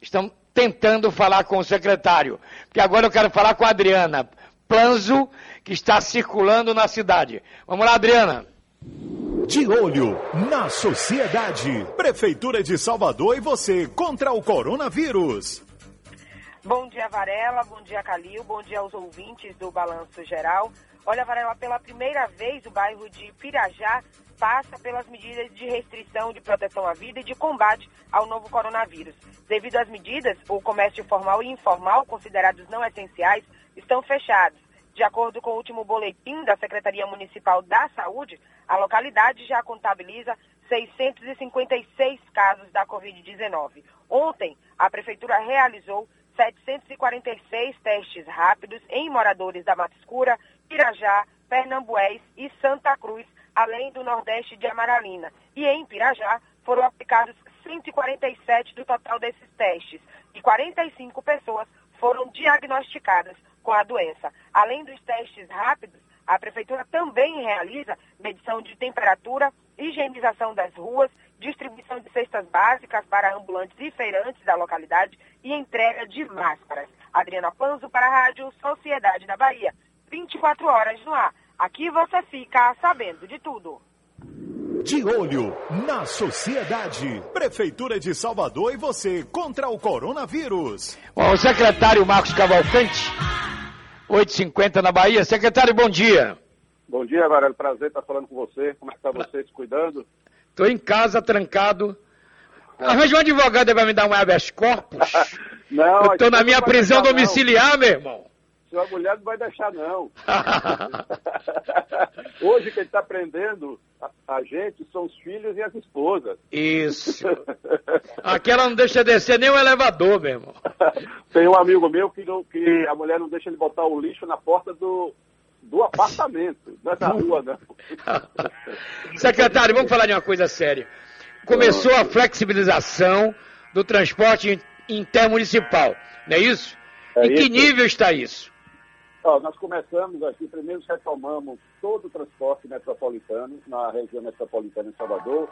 Estamos tentando falar com o secretário, porque agora eu quero falar com a Adriana Planzo, que está circulando na cidade. Vamos lá, Adriana. De olho na sociedade. Prefeitura de Salvador e você contra o coronavírus. Bom dia, Varela. Bom dia, Calil. Bom dia aos ouvintes do Balanço Geral. Olha, Varela, pela primeira vez o bairro de Pirajá passa pelas medidas de restrição de proteção à vida e de combate ao novo coronavírus. Devido às medidas, o comércio formal e informal, considerados não essenciais, estão fechados. De acordo com o último boletim da Secretaria Municipal da Saúde, a localidade já contabiliza 656 casos da Covid-19. Ontem, a Prefeitura realizou 746 testes rápidos em moradores da Mata Escura, Pirajá, Pernambués e Santa Cruz, além do Nordeste de Amaralina. E em Pirajá foram aplicados 147 do total desses testes e 45 pessoas foram diagnosticadas com a doença. Além dos testes rápidos, a Prefeitura também realiza medição de temperatura, higienização das ruas, distribuição de cestas básicas para ambulantes e feirantes da localidade e entrega de máscaras. Adriana Panzo para a Rádio Sociedade da Bahia. 24 horas no ar. Aqui você fica sabendo de tudo. De olho na sociedade. Prefeitura de Salvador e você contra o coronavírus. Bom, o secretário Marcos Cavalcante, 8h50 na Bahia. Secretário, bom dia. Bom dia, Varela. Prazer estar falando com você. Como é que está você se cuidando? Estou em casa, trancado. Arranja um advogado aí vai me dar um habeas corpus. Não, Eu estou na não minha prisão deixar, não. domiciliar, meu irmão. Sua mulher não vai deixar, não. Hoje quem está prendendo a, gente são os filhos e as esposas. Isso. Aquela não deixa descer nem o elevador, meu irmão. Tem um amigo meu que, não- que a mulher não deixa ele botar o lixo na porta do, do apartamento, não é na rua, não. Secretário, vamos falar de uma coisa séria. Começou a flexibilização do transporte in- intermunicipal, não é isso? É em que isso. nível está isso? Ó, nós começamos aqui, primeiro retomamos todo o transporte metropolitano na região metropolitana de Salvador,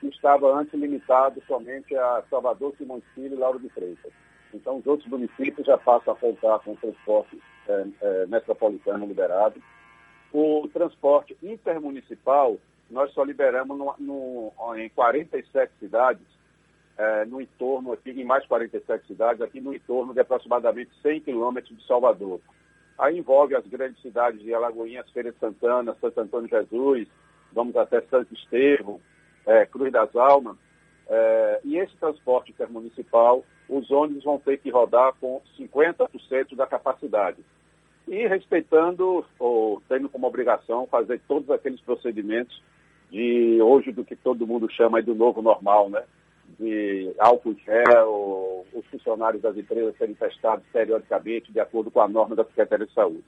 que estava antes limitado somente a Salvador, Simões Filho e Lauro de Freitas. Então, os outros municípios já passam a contar com o transporte eh, eh, metropolitano liberado. O transporte intermunicipal nós só liberamos no, no, em 47 cidades, é, no entorno aqui, em mais 47 cidades, aqui no entorno de aproximadamente 100 quilômetros de Salvador. Aí envolve as grandes cidades de Alagoinhas, Feira de Santana, Santo Antônio Jesus, vamos até Santo Estevão, é, Cruz das Almas. É, e esse transporte intermunicipal, os ônibus vão ter que rodar com 50% da capacidade. E respeitando, ou tendo como obrigação, fazer todos aqueles procedimentos de hoje do que todo mundo chama do novo normal, né? De álcool gel, os funcionários das empresas serem testados periodicamente de acordo com a norma da Secretaria de Saúde.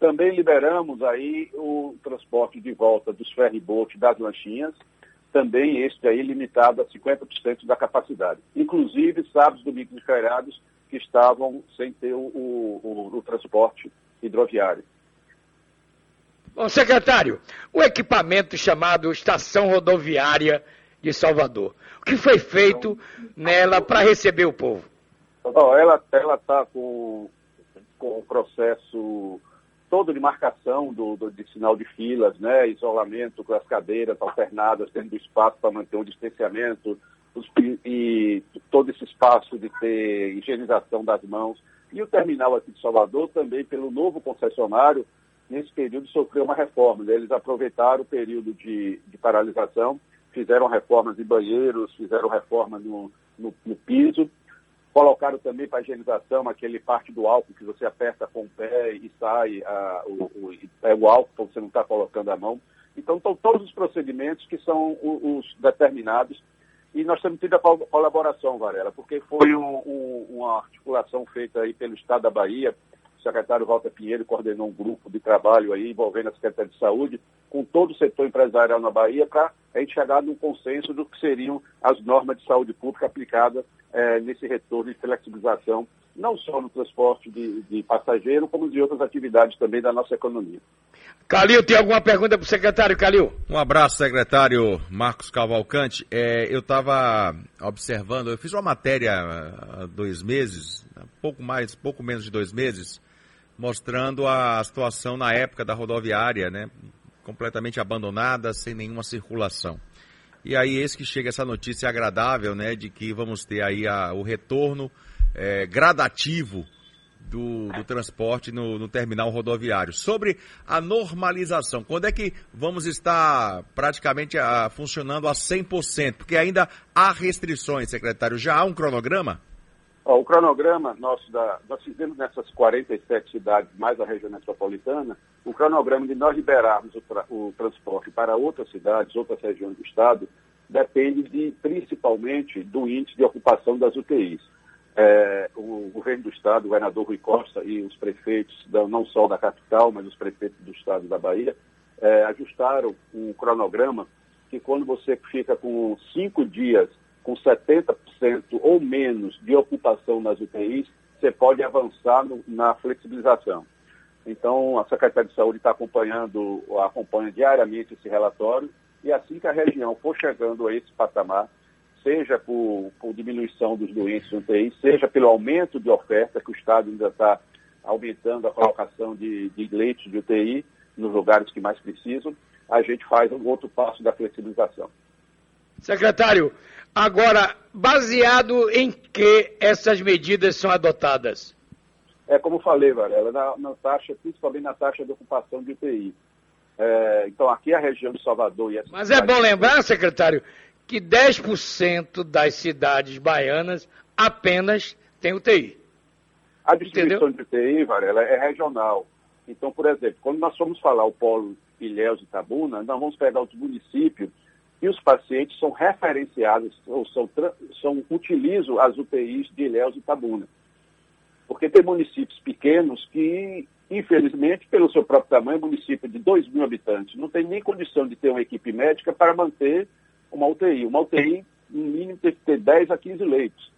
Também liberamos aí o transporte de volta dos ferryboats das lanchinhas, também este aí limitado a 50% da capacidade. Inclusive sábados, domingos e feriados que estavam sem ter o, o, o, transporte hidroviário. Bom, secretário, o equipamento chamado Estação Rodoviária de Salvador, o que foi feito nela para receber o povo? Ela está com, com o processo todo de marcação do, do, de sinal de filas, né, isolamento com as cadeiras alternadas, tendo espaço para manter o distanciamento, os, e, e todo esse espaço de ter higienização das mãos. E o terminal aqui de Salvador também, pelo novo concessionário, nesse período sofreu uma reforma. Né? Eles aproveitaram o período de, de paralisação, fizeram reformas em banheiros, fizeram reforma no, no, no piso, colocaram também para higienização aquele parte do álcool que você aperta com o pé e sai a, o, o, pega o álcool, então você não está colocando a mão. Então, estão todos os procedimentos que são os, os determinados e nós temos tido a colaboração, Varela, porque foi um, um, uma articulação feita aí pelo Estado da Bahia, o secretário Walter Pinheiro coordenou um grupo de trabalho aí envolvendo a Secretaria de Saúde, com todo o setor empresarial na Bahia, para a gente chegar num consenso do que seriam as normas de saúde pública aplicadas eh, nesse retorno de flexibilização, não só no transporte de, de passageiro, como de outras atividades também da nossa economia. Calil, tem alguma pergunta para o secretário, Calil? Um abraço, secretário Marcos Cavalcante. É, eu estava observando, eu fiz uma matéria há dois meses, pouco mais, pouco menos de dois meses, mostrando a situação na época da rodoviária, né? Completamente abandonada, sem nenhuma circulação. E aí, eis que chega essa notícia agradável, né? De que vamos ter aí a, o retorno é, gradativo do, do transporte no, no, terminal rodoviário. Sobre a normalização, quando é que vamos estar praticamente a, funcionando a 100%? Porque ainda há restrições, secretário. Já há um cronograma? Ó, o cronograma nosso, da, nós fizemos nessas 47 cidades, mais a região metropolitana, o cronograma de nós liberarmos o, tra o transporte para outras cidades, outras regiões do Estado, depende de, principalmente do índice de ocupação das UTIs é, o governo do estado, o governador Rui Costa e os prefeitos, não só da capital, mas os prefeitos do estado da Bahia, é, ajustaram um cronograma que quando você fica com cinco dias com 70% ou menos de ocupação nas UTIs, você pode avançar no, na flexibilização. Então, a Secretaria de Saúde está acompanhando, acompanha diariamente esse relatório, e assim que a região for chegando a esse patamar, seja por, por diminuição dos doentes no UTI, seja pelo aumento de oferta, que o Estado ainda está aumentando a colocação de, de leitos de UTI nos lugares que mais precisam, a gente faz um outro passo da flexibilização. Secretário, agora, baseado em que essas medidas são adotadas? É como falei, Varela, na, na taxa, principalmente na taxa de ocupação de UTI. É, então, aqui a região de Salvador e Mas é bom lembrar, secretário, que 10% das cidades baianas apenas tem UTI. A distribuição Entendeu? de UTI, Varela, é regional. Então, por exemplo, quando nós formos falar o polo Ilhéus e Tabuna, nós vamos pegar os municípios e os pacientes são referenciados, ou são, são, utilizam as UTIs de Ilhéus e Tabuna. Porque tem municípios pequenos que, infelizmente, pelo seu próprio tamanho, município de 2 mil habitantes, não tem nem condição de ter uma equipe médica para manter uma UTI. Uma UTI, no mínimo, tem que ter 10 a 15 leitos.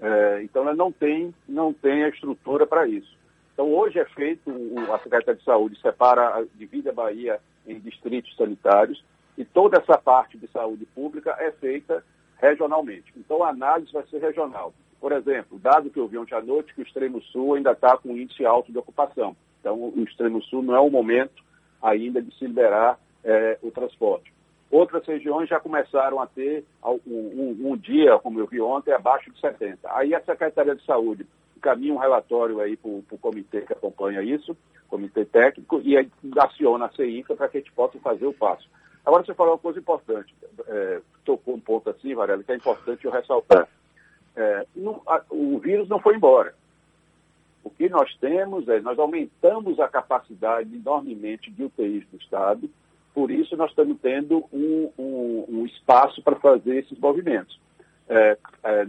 É, então, ela não tem, não tem a estrutura para isso. Então, hoje é feito, a Secretaria de Saúde separa, divide a Bahia em distritos sanitários e toda essa parte de saúde pública é feita regionalmente. Então, a análise vai ser regional. Por exemplo, dado que eu vi ontem à noite que o extremo sul ainda está com um índice alto de ocupação. Então, o extremo sul não é o momento ainda de se liberar é, o transporte. Outras regiões já começaram a ter um, um, um dia, como eu vi ontem, abaixo de 70. Aí a Secretaria de Saúde encaminha um relatório aí para o comitê que acompanha isso, comitê técnico, e aciona a CIFA para que a gente possa fazer o passo. Agora você falou uma coisa importante, é, tocou um ponto assim, Varela, que é importante eu ressaltar. É, não, a, o vírus não foi embora. O que nós temos é, nós aumentamos a capacidade enormemente de UTIs do Estado, por isso nós estamos tendo um, um, um espaço para fazer esses movimentos. É, é,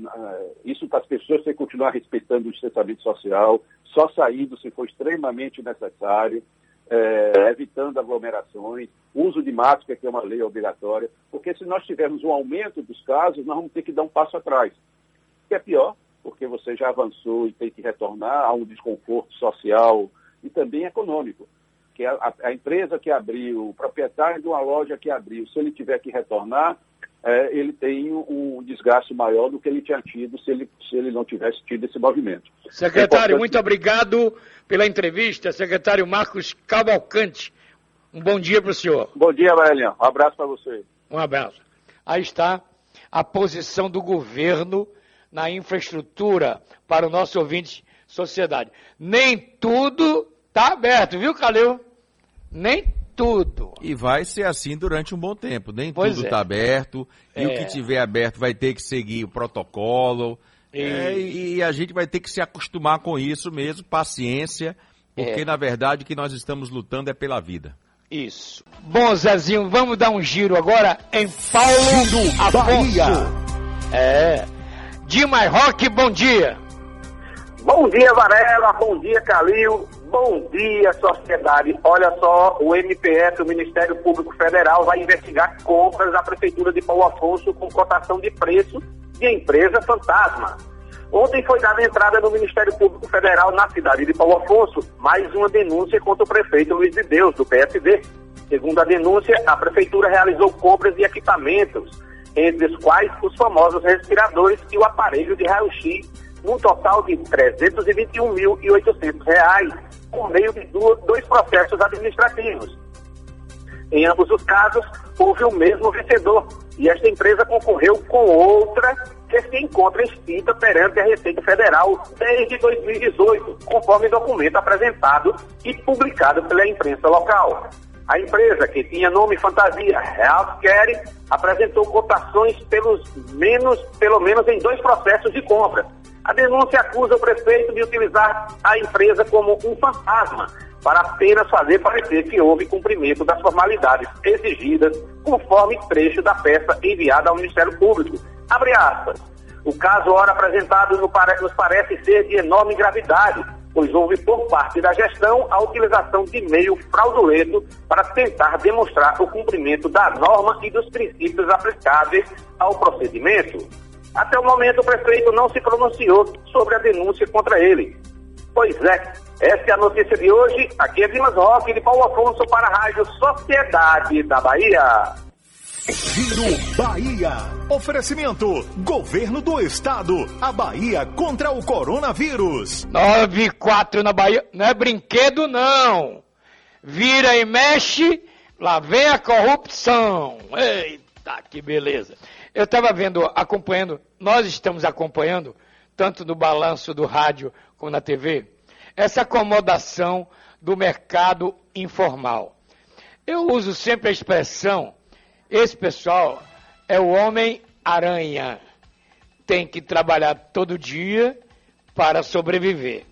isso para as pessoas têm que continuar respeitando o distanciamento social, só saindo se for extremamente necessário, é, evitando aglomerações, uso de máscara, que é uma lei obrigatória, porque se nós tivermos um aumento dos casos, nós vamos ter que dar um passo atrás. Que é pior, porque você já avançou e tem que retornar a um desconforto social e também econômico. Que a, a empresa que abriu, o proprietário de uma loja que abriu, se ele tiver que retornar, é, ele tem um desgaste maior do que ele tinha tido se ele, se ele não tivesse tido esse movimento. Secretário, é muito obrigado pela entrevista. Secretário Marcos Cavalcante. Um bom dia para o senhor. Bom dia, Valélia. Um abraço para você. Um abraço. Aí está a posição do governo na infraestrutura para o nosso ouvinte sociedade. Nem tudo está aberto, viu, Calil? Nem tudo. E vai ser assim durante um bom tempo. Nem Pois tudo é. está aberto. E o É. que tiver aberto vai ter que seguir o protocolo. É, e, a gente vai ter que se acostumar com isso mesmo, paciência, porque É. na verdade o que nós estamos lutando é pela vida. Isso. Bom, Zezinho, vamos dar um giro agora em Paulo Afonso. É. Dimar Rock, bom dia. Bom dia, Varela. Bom dia, Calil. Bom dia, sociedade. Olha só, o MPF, o Ministério Público Federal, vai investigar compras da Prefeitura de Paulo Afonso com cotação de preço de empresa fantasma. Ontem foi dada entrada no Ministério Público Federal na cidade de Paulo Afonso mais uma denúncia contra o prefeito Luiz de Deus, do PSD. Segundo a denúncia, a Prefeitura realizou compras de equipamentos, entre os quais os famosos respiradores e o aparelho de raio-x, num total de 321.800 reais, por meio de dois processos administrativos. Em ambos os casos, houve o mesmo vencedor e esta empresa concorreu com outra que se encontra extinta perante a Receita Federal desde 2018, conforme documento apresentado e publicado pela imprensa local. A empresa, que tinha nome fantasia Healthcare, apresentou cotações pelos menos, pelo menos em dois processos de compra. A denúncia acusa o prefeito de utilizar a empresa como um fantasma para apenas fazer parecer que houve cumprimento das formalidades exigidas conforme trecho da peça enviada ao Ministério Público. Abre aspas. O caso ora apresentado nos parece ser de enorme gravidade, pois houve por parte da gestão a utilização de meio fraudulento para tentar demonstrar o cumprimento da norma e dos princípios aplicáveis ao procedimento. Até o momento, o prefeito não se pronunciou sobre a denúncia contra ele. Pois é, essa é a notícia de hoje. Aqui é Dimas Roque, de Paulo Afonso, para a Rádio Sociedade da Bahia. Giro Bahia. Oferecimento: Governo do Estado. A Bahia contra o coronavírus. 94 na Bahia. Não é brinquedo, não. Vira e mexe, lá vem a corrupção. Eita, que beleza. Eu estava vendo, acompanhando, nós estamos acompanhando, tanto no balanço do rádio como na TV, essa acomodação do mercado informal. Eu uso sempre a expressão, esse pessoal é o homem-aranha. Tem que trabalhar todo dia para sobreviver.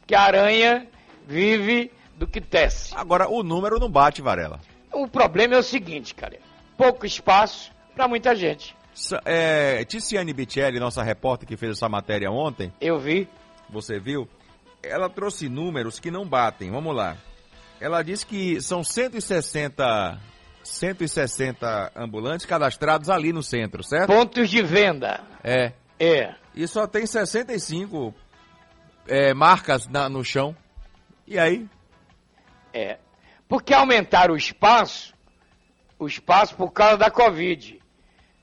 Porque a aranha vive do que tece. Agora, o número não bate, Varela. O problema é o seguinte, cara. Pouco espaço para muita gente. É, Ticiane Bitelli, nossa repórter que fez essa matéria ontem, Eu vi. você viu? Ela trouxe números que não batem. Vamos lá. Ela disse que são 160, 160 ambulantes cadastrados ali no centro, certo? Pontos de venda. É. É. E só tem 65 é, marcas na- no chão. E aí? É. Porque aumentaram o espaço, o espaço por causa da Covid.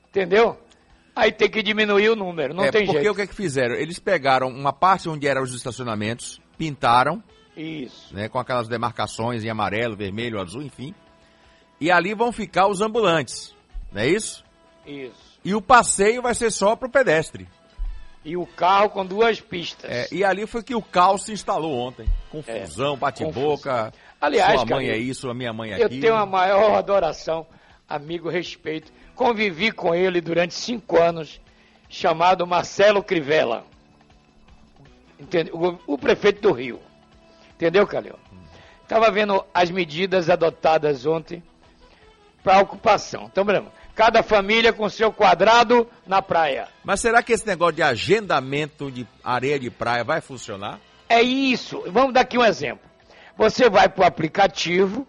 Entendeu? Aí tem que diminuir o número, não é, tem porque jeito. o que é que fizeram? Eles pegaram uma parte onde eram os estacionamentos, pintaram, Isso. né, com aquelas demarcações em amarelo, vermelho, azul, enfim. E ali vão ficar os ambulantes. Não é isso? Isso. E o passeio vai ser só pro pedestre. E o carro com duas pistas. É, e ali foi que o caos se instalou ontem. Confusão, bate-boca. Aliás, Sua mãe cara, é isso, a minha mãe é Eu aquilo. tenho a maior adoração, amigo, respeito. Convivi com ele durante cinco anos, chamado Marcelo Crivella. Entende? O, o prefeito do Rio. Entendeu, Calil? Estava vendo as medidas adotadas ontem para ocupação. Então, Bruno, cada família com seu quadrado na praia. Mas será que esse negócio de agendamento de areia de praia vai funcionar? É isso. Vamos dar aqui um exemplo. Você vai para o aplicativo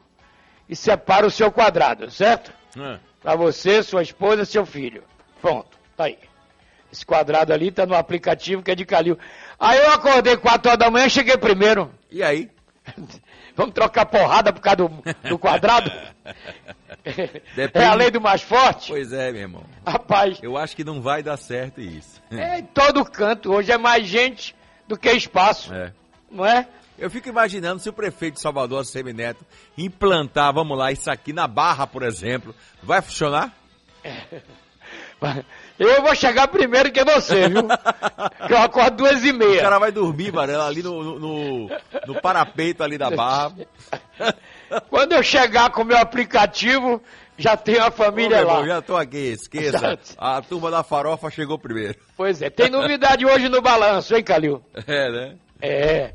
e separa o seu quadrado, certo? Hã? Para você, sua esposa, seu filho. Pronto, tá aí. Esse quadrado ali tá no aplicativo que é de Calil. Aí eu acordei 4 horas da manhã cheguei primeiro. E aí? Vamos trocar porrada por causa do, do quadrado? Depende- É a lei do mais forte? Pois é, meu irmão. Rapaz, Eu acho que não vai dar certo isso. é em todo canto. Hoje é mais gente do que espaço, É. não é? Eu fico imaginando se o prefeito de Salvador, Semineto, implantar, vamos lá, isso aqui na Barra, por exemplo, vai funcionar? Eu vou chegar primeiro que você, viu? que eu acordo duas e O meia. cara vai dormir, Varela, ali no, no, no- parapeito ali da Barra. Quando eu chegar com o meu aplicativo, já tem a Ô, família meu lá. irmão, já tô aqui, esqueça. A turma da farofa chegou primeiro. Pois é, tem novidade hoje no balanço, hein, Calil? É, né? É.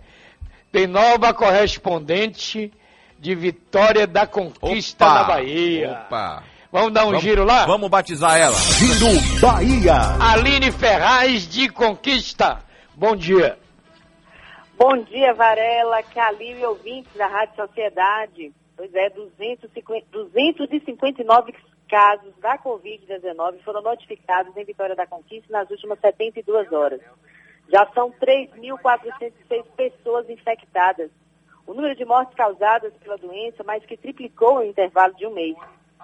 Tem nova correspondente de Vitória da Conquista Opa, na Bahia. Opa. Vamos dar um Vamos- giro lá? Vamos batizar ela. Giro Bahia. Aline Ferraz de Conquista. Bom dia. Bom dia, Varela, Calil e ouvintes da Rádio Sociedade. Pois é, 250, 259 casos da Covid-19 foram notificados em Vitória da Conquista nas últimas 72 horas. Já são 3.406 pessoas infectadas. O número de mortes causadas pela doença mais que triplicou em intervalo de um mês.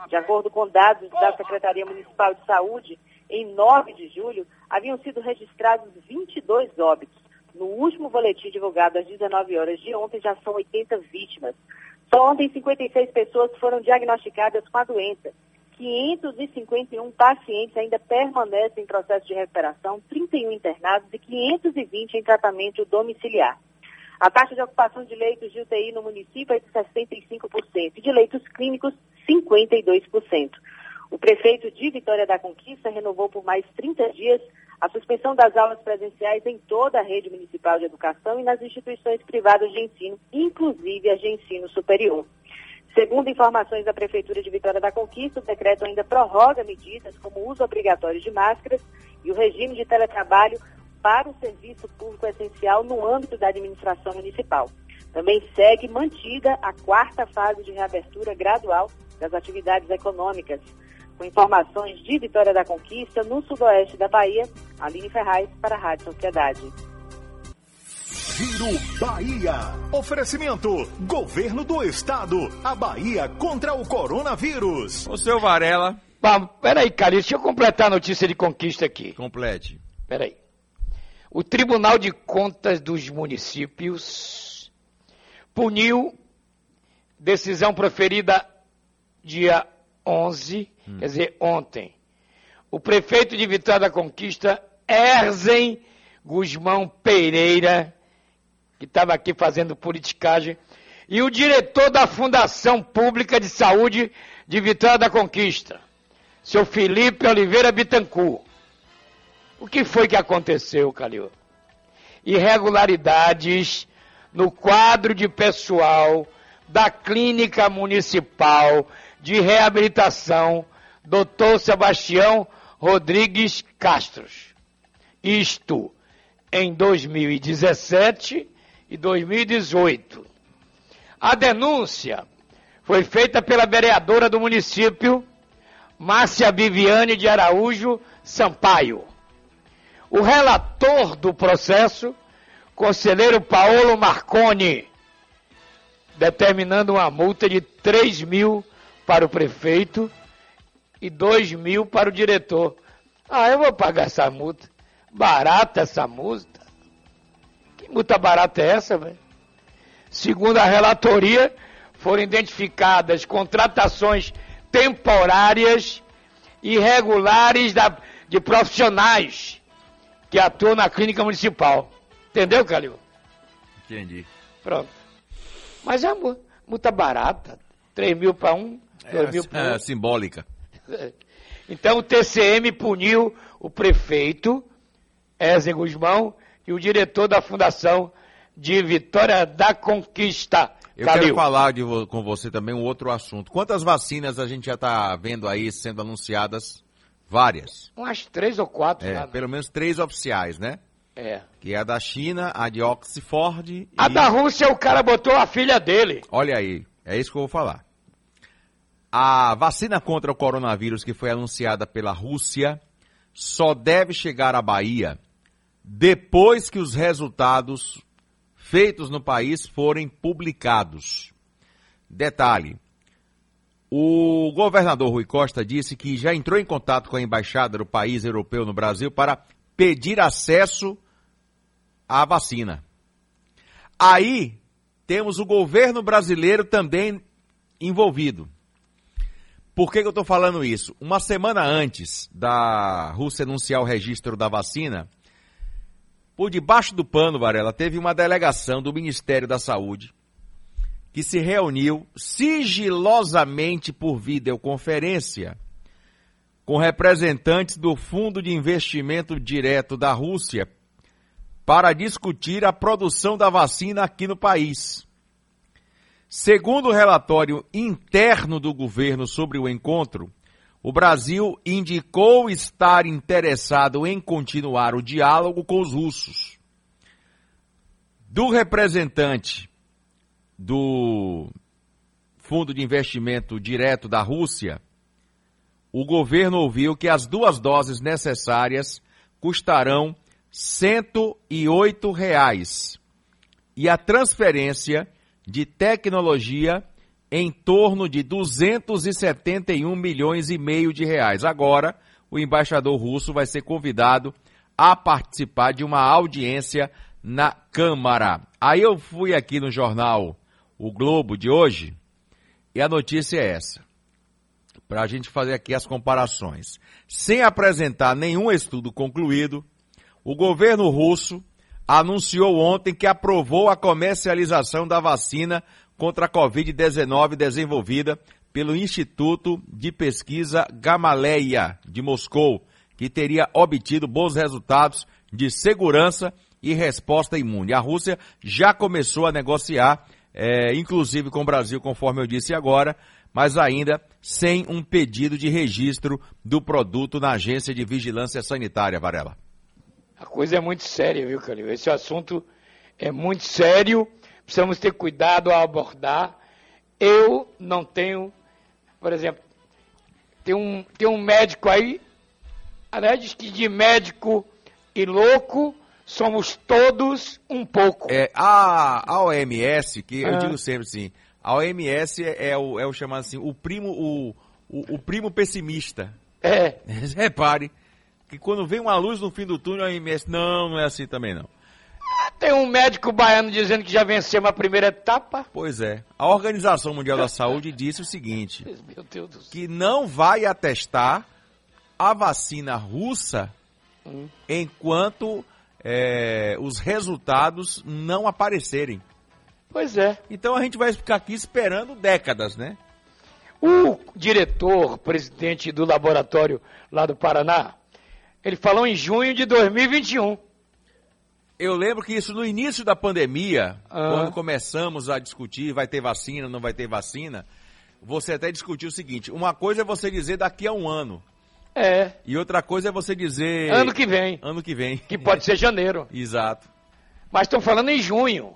De acordo com dados da Secretaria Municipal de Saúde, em 9 de julho, haviam sido registrados 22 óbitos. No último boletim divulgado às 19 horas de ontem, já são 80 vítimas. Só ontem, 56 pessoas foram diagnosticadas com a doença. 551 pacientes ainda permanecem em processo de recuperação, 31 internados e 520 em tratamento domiciliar. A taxa de ocupação de leitos de UTI no município é de 65% e de leitos clínicos, 52%. O prefeito de Vitória da Conquista renovou por mais 30 dias a suspensão das aulas presenciais em toda a rede municipal de educação e nas instituições privadas de ensino, inclusive as de ensino superior. Segundo informações da Prefeitura de Vitória da Conquista, o decreto ainda prorroga medidas como o uso obrigatório de máscaras e o regime de teletrabalho para o serviço público essencial no âmbito da administração municipal. Também segue mantida a quarta fase de reabertura gradual das atividades econômicas. Com informações de Vitória da Conquista, no sudoeste da Bahia, Aline Ferraz para a Rádio Sociedade. Giro Bahia. Oferecimento: Governo do Estado. A Bahia contra o coronavírus. O seu Varela, Pá, peraí, Calil, deixa eu completar a notícia de conquista aqui. complete. Peraí. O Tribunal de Contas dos Municípios puniu decisão proferida dia 11, quer dizer, ontem. O prefeito de Vitória da Conquista, Erzen Guzmão Pereira, que estava aqui fazendo politicagem, e o diretor da Fundação Pública de Saúde de Vitória da Conquista, seu Felipe Oliveira Bittencourt. O que foi que aconteceu, Calil? Irregularidades no quadro de pessoal da Clínica Municipal de Reabilitação Dr. Sebastião Rodrigues Castros. Isto em 2017 e 2018. A denúncia foi feita pela vereadora do município, Márcia Viviane de Araújo Sampaio. O relator do processo, conselheiro Paulo Marconi, determinando uma multa de 3 mil para o prefeito e 2 mil para o diretor. Ah, eu vou pagar essa multa. Barata essa multa. Que multa barata é essa, velho? Segundo a relatoria, foram identificadas contratações temporárias irregulares da, de profissionais que atuam na clínica municipal. Entendeu, Calil? Entendi. Pronto. Mas é uma multa barata. 3 mil para um, 2 mil para É, outro. simbólica. Então o TCM puniu o prefeito, Ezen Guzmão, e o diretor da Fundação de Vitória da Conquista. Eu Calil. quero falar de com você também um outro assunto. Quantas vacinas a gente já está vendo aí sendo anunciadas? Várias. Umas três ou quatro É, lá. né? pelo menos três oficiais, né? É. Que é a da China, a de Oxford A e... da Rússia, o cara botou a filha dele. Olha aí, é isso que eu vou falar. A vacina contra o coronavírus que foi anunciada pela Rússia só deve chegar à Bahia depois que os resultados feitos no país forem publicados. Detalhe: o governador Rui Costa disse que já entrou em contato com a embaixada do país europeu no Brasil para pedir acesso à vacina. Aí temos o governo brasileiro também envolvido. Por que, que eu estou falando isso? Uma semana antes da Rússia anunciar o registro da vacina, por debaixo do pano, Varela, teve uma delegação do Ministério da Saúde que se reuniu sigilosamente por videoconferência com representantes do Fundo de Investimento Direto da Rússia para discutir a produção da vacina aqui no país. Segundo o relatório interno do governo sobre o encontro, o Brasil indicou estar interessado em continuar o diálogo com os russos. Do representante do Fundo de Investimento Direto da Rússia, o governo ouviu que as duas doses necessárias custarão 108 reais e a transferência de tecnologia em torno de 271 milhões e meio de reais. Agora, o embaixador russo vai ser convidado a participar de uma audiência na Câmara. Aí eu fui aqui no jornal O Globo de hoje e a notícia é essa. Para a gente fazer aqui as comparações. Sem apresentar nenhum estudo concluído, o governo russo anunciou ontem que aprovou a comercialização da vacina contra a Covid-19 desenvolvida pelo Instituto de Pesquisa Gamaleya de Moscou, que teria obtido bons resultados de segurança e resposta imune. A Rússia já começou a negociar, eh, inclusive com o Brasil, conforme eu disse agora, mas ainda sem um pedido de registro do produto na Agência de Vigilância Sanitária, Varela. A coisa é muito séria, viu, Calil? Esse assunto é muito sério, precisamos ter cuidado ao abordar. Eu não tenho, por exemplo, tem um, tem um médico aí, aliás, que de médico e louco somos todos um pouco. É, a, a OMS, que eu Ah. digo sempre assim, a OMS é, é o, é o chamado assim, o primo, o, o, o primo pessimista. É. Repare que quando vem uma luz no fim do túnel, a OMS, não, não é assim também não. Tem um médico baiano dizendo que já vencemos a primeira etapa. Pois é. A Organização Mundial da Saúde disse o seguinte, que não vai atestar a vacina russa Hum. enquanto é, os resultados não aparecerem. Pois é. Então a gente vai ficar aqui esperando décadas, né? O diretor, presidente do laboratório lá do Paraná, ele falou em junho de 2021. Eu lembro que isso no início da pandemia, Ah. quando começamos a discutir vai ter vacina, não vai ter vacina, você até discutiu o seguinte: uma coisa é você dizer daqui a um ano, É, e outra coisa é você dizer. ano que vem, Ano que vem. que pode ser janeiro. Exato. Mas estão falando em junho.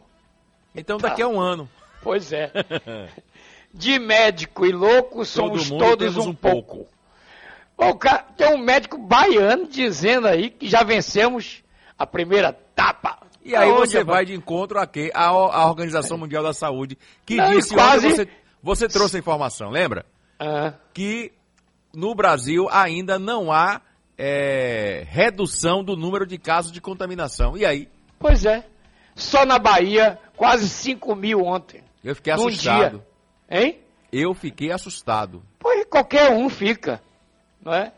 Então daqui a um ano. Pois é. De médico e louco somos mundo todos um, um pouco. Ô, cara, tem um médico baiano dizendo aí que já vencemos a primeira etapa. E aí Aonde, você vai de encontro a quê? A, a Organização Mundial da Saúde, que Não, disse quase- você, você trouxe a informação, lembra? Ah, Que no Brasil ainda não há é, redução do número de casos de contaminação. E aí? pois é. Só na Bahia, quase 5 mil ontem. Eu fiquei assustado. dia. Hein? Eu fiquei assustado. Pois qualquer um fica. não é?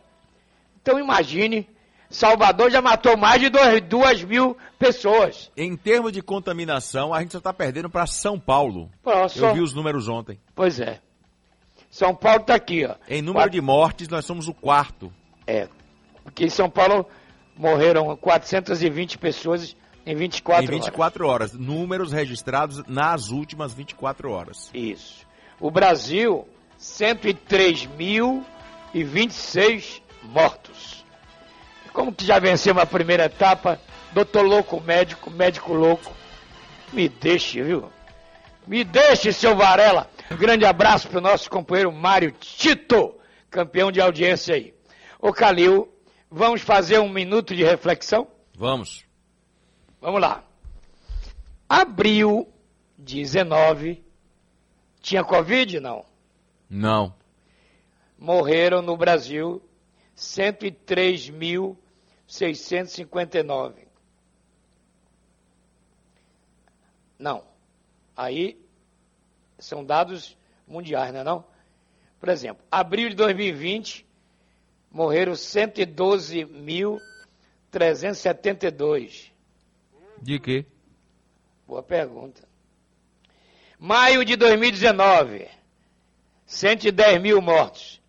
Então imagine, Salvador já matou mais de dois- duas mil pessoas. Em termos de contaminação, a gente só está perdendo para São Paulo. Pô, só- Eu vi os números ontem. Pois é. São Paulo está aqui, ó. Em número de mortes, nós somos o quarto. É, porque em São Paulo morreram 420 pessoas em 24 em 24 horas. Números registrados nas últimas 24 horas. Isso. O Brasil, 103.026 mortos. Como que já vencemos a primeira etapa, doutor louco médico, médico louco, me deixe, viu? Me deixe, seu Varela. Um grande abraço para o nosso companheiro Mário Tito, campeão de audiência aí. Ô Calil, vamos fazer um minuto de reflexão? Vamos. Vamos lá. Abril 19, tinha Covid? Não. Não. Morreram no Brasil 103.659. Não. Aí são dados mundiais, não é não? Por exemplo, abril de 2020, morreram 112.372. De quê? Boa pergunta. Maio de 2019, 110 mil mortos.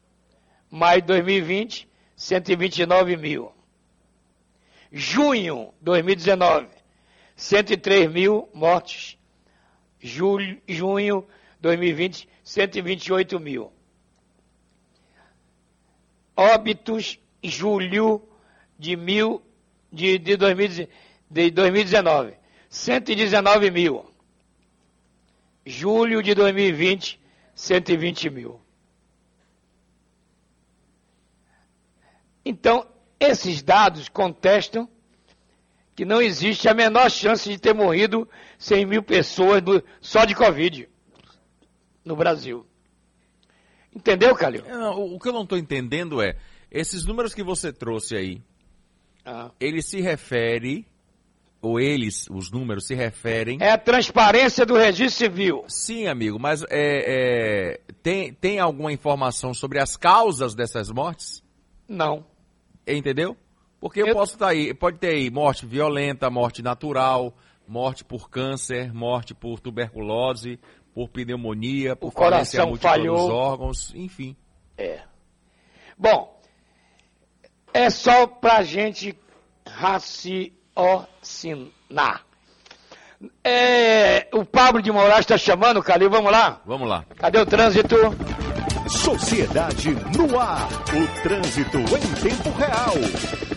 Maio de 2020, 129 mil. Junho de 2019, 103 mil mortos. Julho, junho 2020, 128 mil. Óbitos, julho de, mil, de, de, 2000, de 2019, 119 mil. Julho de 2020, 120 mil. Então, esses dados contestam que não existe a menor chance de ter morrido 100 mil pessoas só de Covid no Brasil. Entendeu, Calil? É, não, o, o que eu não estou entendendo é, esses números que você trouxe aí, Ah. ele se refere, ou eles, os números, se referem... É a transparência do registro civil. Sim, amigo, mas é, é, tem, tem alguma informação sobre as causas dessas mortes? Não. Entendeu? Porque eu, posso estar aí, pode ter aí morte violenta, morte natural, morte por câncer, morte por tuberculose, por pneumonia, por falência coração falhou. dos órgãos, enfim. É. Bom, é só pra gente raciocinar. É, o Pablo de Moraes está chamando, Calil, vamos lá? Vamos lá. Cadê o trânsito? Sociedade no ar. O trânsito em tempo real.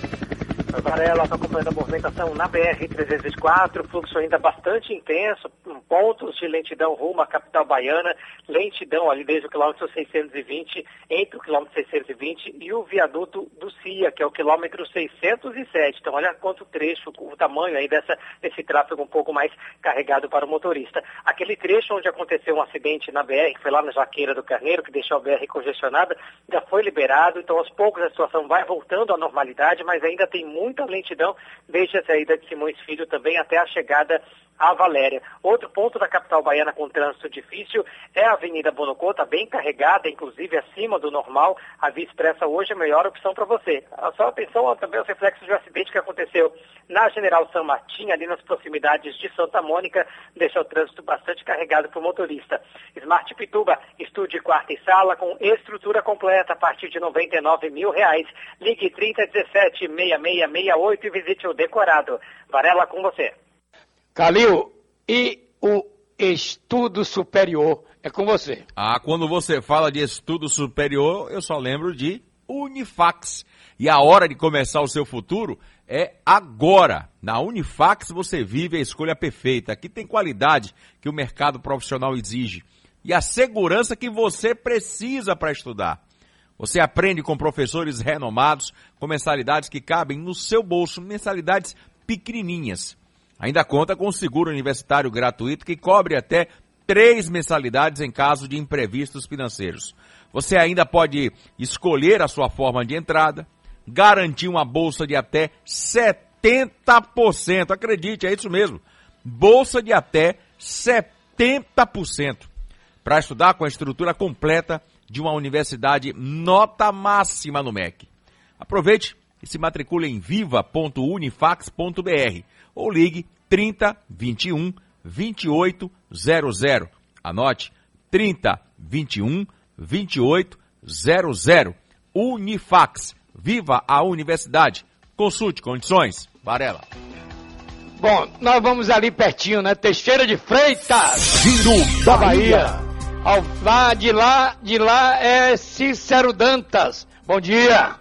Varela está acompanhando a movimentação na BR-324, fluxo ainda bastante intenso, pontos de lentidão rumo à capital baiana, lentidão ali desde o quilômetro 620, entre o quilômetro 620 e o viaduto do CIA, que é o quilômetro 607. Então, olha quanto trecho, o tamanho aí dessa, desse tráfego um pouco mais carregado para o motorista. Aquele trecho onde aconteceu um acidente na BR, que foi lá na Jaqueira do Carneiro, que deixou a BR congestionada, já foi liberado, então aos poucos a situação vai voltando à normalidade, mas ainda tem muita lentidão desde a saída de Simões Filho também até a chegada à Valéria. Outro ponto da capital baiana com trânsito difícil é a Avenida Bonocô, está bem carregada, inclusive acima do normal. A Via Expressa hoje é a melhor opção para você. Ah, Só atenção também aos reflexos do acidente que aconteceu na General San Martin, ali nas proximidades de Santa Mônica, deixa o trânsito bastante carregado para o motorista. Smart Pituba, estúdio quarta e sala com estrutura completa a partir de 99 mil reais. Ligue 3017 6668 e visite o decorado. Varela com você. Calil, e o estudo superior? É com você. Ah, quando você fala de estudo superior, eu só lembro de Unifax. E a hora de começar o seu futuro é agora. Na Unifax você vive a escolha perfeita. Aqui tem qualidade que o mercado profissional exige e a segurança que você precisa para estudar. Você aprende com professores renomados, com mensalidades que cabem no seu bolso, mensalidades pequenininhas. Ainda conta com o seguro universitário gratuito que cobre até três mensalidades em caso de imprevistos financeiros. Você ainda pode escolher a sua forma de entrada, garantir uma bolsa de até 70%. Acredite, é isso mesmo. Bolsa de até 70%. Para estudar com a estrutura completa, de uma universidade nota máxima no MEC. Aproveite e se matricule em viva.unifax.br ou ligue 30 21 28 00. Anote 30 21 28 00. Unifax. Viva a universidade. Consulte condições. Varela. Bom, nós vamos ali pertinho, né? Teixeira de Freitas. Giro da Bahia. Bahia. Ao, lá, de lá, de lá é Cícero Dantas. Bom dia.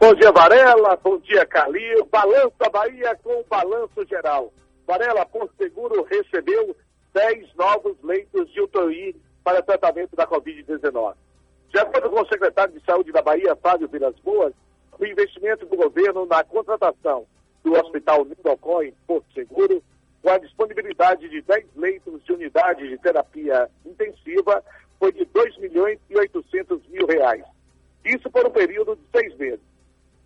Bom dia, Varela. Bom dia, Calil. Balanço da Bahia com o balanço geral. Varela, Porto Seguro recebeu 10 novos leitos de UTI para tratamento da Covid-19. De acordo com o secretário de Saúde da Bahia, Fábio Vilas Boas, o investimento do governo na contratação do Hospital Nindocó em Porto Seguro, com a disponibilidade de 10 leitos de unidade de terapia intensiva, foi de 2 milhões e 800 mil reais. Isso por um período de seis meses.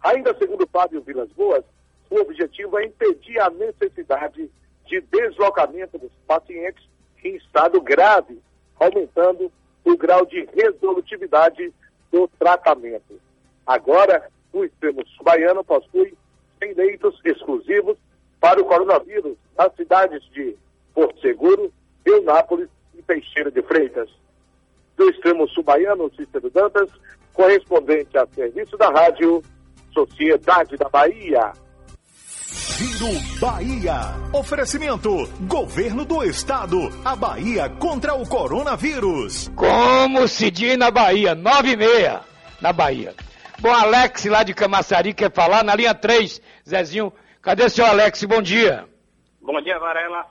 Ainda segundo Fábio Vilas Boas, o objetivo é impedir a necessidade de deslocamento dos pacientes em estado grave, aumentando o grau de resolutividade do tratamento. Agora, o extremo baiano possui 100 leitos exclusivos para o coronavírus nas cidades de Porto Seguro, Eunápolis e Teixeira de Freitas. Do extremo sul baiano, Cícero Dantas, correspondente a serviço da rádio Sociedade da Bahia. Giro Bahia. Oferecimento: Governo do Estado. A Bahia contra o coronavírus. Como se diz na Bahia, 9 e meia na Bahia. Bom, Alex lá de Camaçari quer falar na linha 3. Zezinho, cadê o seu Alex? Bom dia. Bom dia, Varela.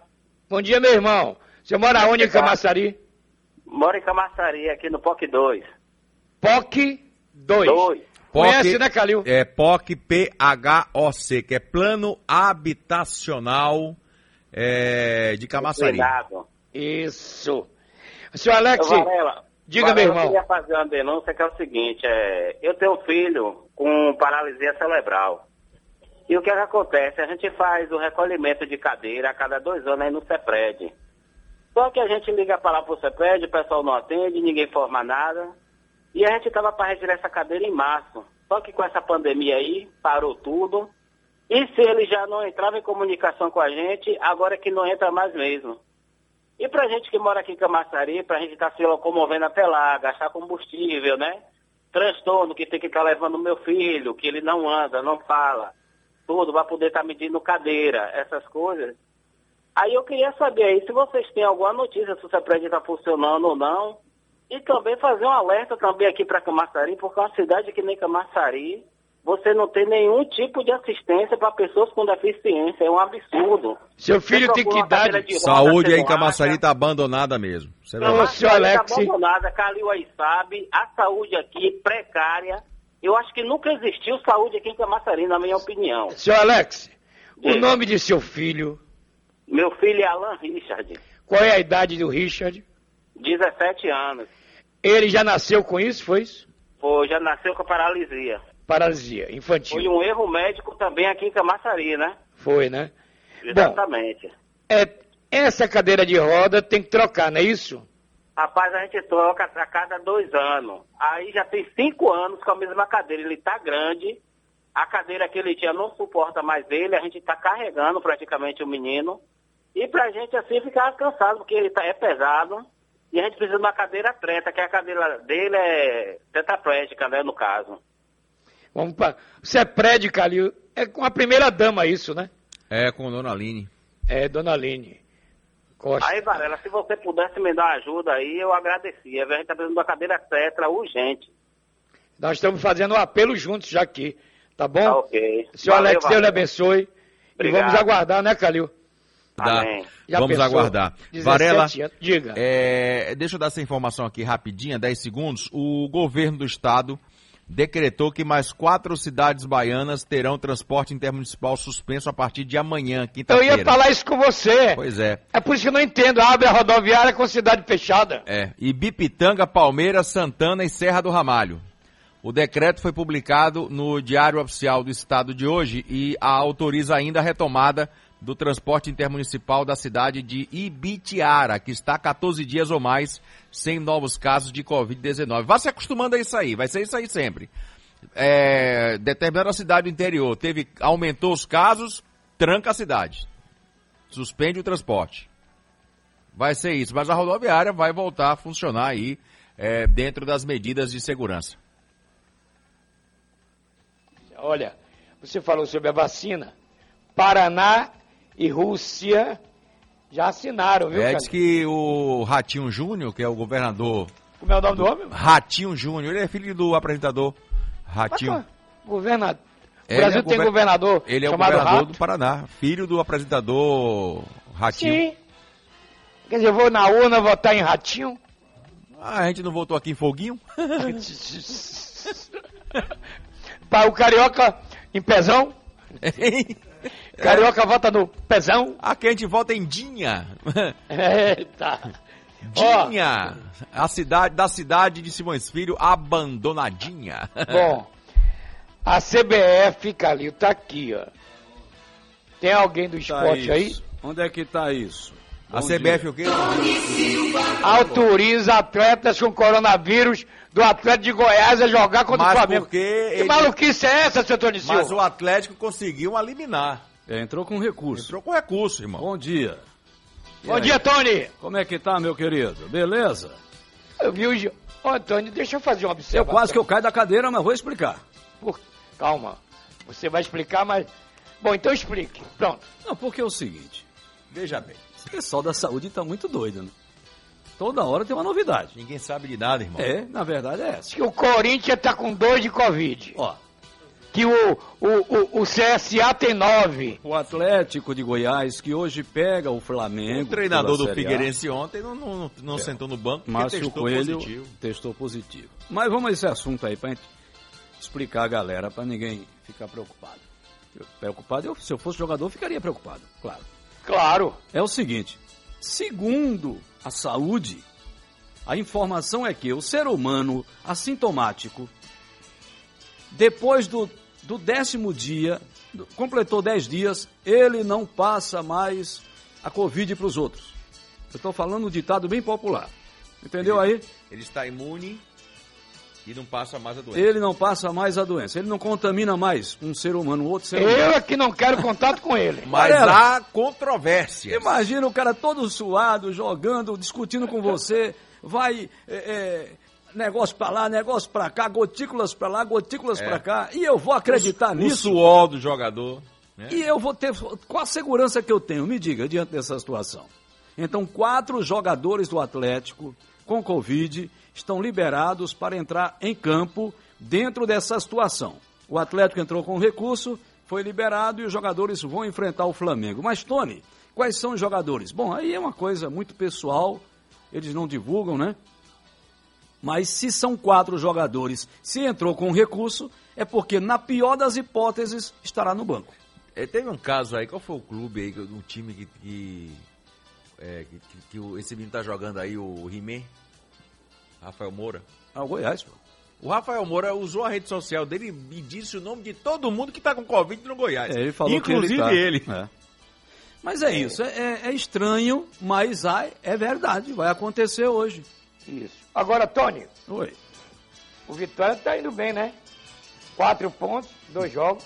Bom dia, meu irmão. Você mora onde em Camaçari? Moro em Camaçari, aqui no POC 2. POC 2. Dois. Conhece, né, Calil? É POC PHOC, que é Plano Habitacional é, de Camaçari. Cuidado. Isso. Seu Alex, Varela, diga, Varela, meu Eu irmão. queria fazer uma denúncia que é o seguinte, é, eu tenho um filho com paralisia cerebral. E o que, é que acontece? A gente faz o recolhimento de cadeira a cada dois anos aí no CEPRED. Só que a gente liga para lá pro CEPRED, o pessoal não atende, ninguém forma nada. E a gente estava para retirar essa cadeira em março. Só que com essa pandemia aí, parou tudo. E se ele já não entrava em comunicação com a gente, agora é que não entra mais mesmo. E pra gente que mora aqui em Camaçari, pra gente estar se locomovendo até lá, gastar combustível, né? Transtorno que tem que estar levando o meu filho, que ele não anda, não fala. Tudo, vai poder estar medindo cadeira, essas coisas. Aí eu queria saber aí se vocês têm alguma notícia se o CEPRED está funcionando ou não. E também fazer um alerta também aqui para Camaçari, porque é uma cidade que nem Camaçari, você não tem nenhum tipo de assistência para pessoas com deficiência. É um absurdo. Seu filho Você tem que idade? Saúde aí em não Camaçari acha. tá abandonada mesmo. Você vê. Ô, seu Alex. Tá abandonada, Calil aí sabe, a saúde aqui precária. Eu acho que nunca existiu saúde aqui em Camaçari, na minha opinião. Seu Alex, o nome de seu filho, Meu filho é Alan Richard, qual é a idade do Richard? 17 anos. Ele já nasceu com isso, foi isso? Pô, já nasceu com paralisia. Paralisia infantil. Foi um erro médico também aqui em Camaçari, né? Foi, né? Exatamente. É, essa cadeira de roda tem que trocar, não é isso? Rapaz, a gente troca a cada dois anos. Aí já tem cinco anos com a mesma cadeira. Ele tá grande, a cadeira que ele tinha não suporta mais ele, a gente tá carregando praticamente o menino. E pra gente assim ficar cansado, porque ele tá, é pesado. E a gente precisa de uma cadeira treta, que a cadeira dele é tetraplégica, né, no caso. Vamos para. Você é prédio, Calil. É com a primeira dama isso, né? É com Dona Aline. É, Dona Aline. Costa. Aí, Varela, se você pudesse me dar ajuda aí, eu agradecia. A gente tá precisando uma cadeira tetra urgente. Nós estamos fazendo um apelo juntos já aqui, tá bom? Tá ok. Senhor Valeu, Alex, Deus lhe abençoe. Obrigado. E vamos aguardar, né, Calil? Já Vamos pensou? aguardar. 17 Varela. Diga. é, deixa eu dar essa informação aqui rapidinha, 10 segundos. O governo do estado decretou que mais quatro cidades baianas terão transporte intermunicipal suspenso a partir de amanhã, Eu quinta-feira. ia falar isso com você. Pois é. É por isso que eu não entendo. Abre a rodoviária com cidade fechada. É, Ibipitanga, Palmeiras, Santana e Serra do Ramalho. O decreto foi publicado no Diário Oficial do Estado de hoje e a autoriza ainda a retomada do transporte intermunicipal da cidade de Ibitiara, que está há 14 dias ou mais sem novos casos de Covid-19. Vá se acostumando a isso aí, vai ser isso aí sempre. É, determinada cidade do interior teve, aumentou os casos, tranca a cidade. Suspende o transporte. Vai ser isso, mas a rodoviária vai voltar a funcionar aí é, dentro das medidas de segurança. Olha, você falou sobre a vacina. Paraná e Rússia já assinaram, viu, É, diz que o Ratinho Júnior, que é o governador. Como é o nome do homem? Ratinho Júnior, ele é filho do apresentador Ratinho. Governador. O Ele Brasil é tem gover- governador Ele é o governador Rato. do Paraná, filho do apresentador Ratinho. Sim. Quer dizer, eu vou na urna votar em Ratinho? Ah, a gente não votou aqui em Foguinho? Para o Carioca em pezão? Carioca vota no pezão? Aqui a gente vota em Dinha. Eita. Dinha, a cidade da cidade de Simões Filho abandonadinha. Bom, a CBF, Calil, tá aqui, ó. Tem alguém do esporte aí? isso. Onde é que tá isso? A CBF dia. o quê? Autoriza atletas com coronavírus do Atlético de Goiás a jogar contra Mas o Flamengo. porque Que ele- maluquice é essa, seu Tony Silva? Mas o Atlético conseguiu eliminar. É, entrou com recurso. Entrou com recurso, irmão. Bom dia. E Bom aí? dia, Tony. Como é que tá, meu querido? Beleza? Eu vi o... Ô, Tony, deixa eu fazer uma Eu observação. quase que eu caio da cadeira, mas vou explicar. Por- Calma. Você vai explicar, mas... Bom, então explique. Pronto. Não, porque é o seguinte. Veja bem. Esse pessoal da saúde tá muito doido, né? Toda hora tem uma novidade. Ninguém sabe de nada, irmão. É, na verdade é essa. Que o Corinthians tá com dois de Covid. Ó, Que o, o, o, o CSA tem nove. o Atlético de Goiás, que hoje pega o Flamengo. O treinador do Figueirense ontem não, não, não- não É. sentou no banco porque Márcio testou Coelho positivo. testou positivo. Mas vamos a esse assunto aí pra gente explicar a galera, pra ninguém ficar preocupado. Eu- Preocupado, eu, se eu fosse jogador, eu ficaria preocupado, claro. Claro. É o seguinte, segundo a saúde, a informação é que o ser humano assintomático, depois do, do décimo dia, completou dez dias, ele não passa mais a Covid para os outros. Eu estou falando um ditado bem popular. Entendeu aí? Ele está imune e não passa mais a doença. Ele não passa mais a doença. Ele não contamina mais um ser humano, outro ser humano. Eu é que não quero contato com ele. Mas Varela. há controvérsia. Imagina o cara todo suado, jogando, discutindo com você, vai é, é, negócio pra lá, negócio pra cá, gotículas pra lá, gotículas É. pra cá, e eu vou acreditar O nisso. suor do jogador. né? E eu vou ter. Qual a segurança que eu tenho? Me diga, diante dessa situação. Então, quatro jogadores do Atlético com Covid estão liberados para entrar em campo dentro dessa situação. O Atlético entrou com recurso, foi liberado e os jogadores vão enfrentar o Flamengo. Mas, Tony, quais são os jogadores? Bom, aí é uma coisa muito pessoal, eles não divulgam, né? Mas se são quatro jogadores, se entrou com recurso, é porque, na pior das hipóteses, estará no banco. É, teve um caso aí, qual foi o clube aí, um time que. que, é, que, que- esse menino tá jogando aí, o Rimé? Rafael Moura. Ah, o Goiás, pô. O Rafael Moura usou a rede social dele e disse o nome de todo mundo que tá com Covid no Goiás. É, ele falou Inclusive que ele. ele. tá. É. Mas é, isso, é, é- é estranho, mas ah, é verdade, vai acontecer hoje. Isso. Agora, Tony, Oi. o Vitória tá indo bem, né? Quatro pontos, dois jogos,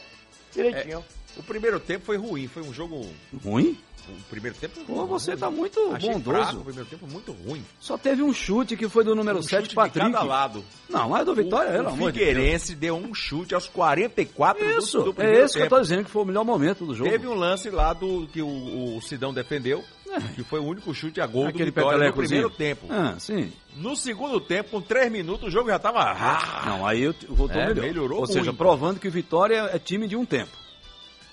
direitinho. O primeiro tempo foi ruim, foi um jogo. Ruim? O primeiro tempo. Pô, você tá muito Achei bondoso. fraco, o primeiro tempo muito ruim. Só teve um chute que foi do número Um 7, chute de Patrick. cada lado. Não, mas do Vitória, o, pelo o amor de. Figueirense deu um chute aos 44 do- Isso, do, é primeiro esse que eu tempo. tô dizendo que foi o melhor momento do jogo. Teve um lance lá do que o, o Sidão defendeu, que foi o único chute a gol É. Aquele do Vitória no primeiro tempo. Ah, sim. No segundo tempo, com três minutos, o jogo já tava... Ah, Não, aí voltou É, melhor. melhorou Ou seja, muito. provando que o Vitória é time de um tempo.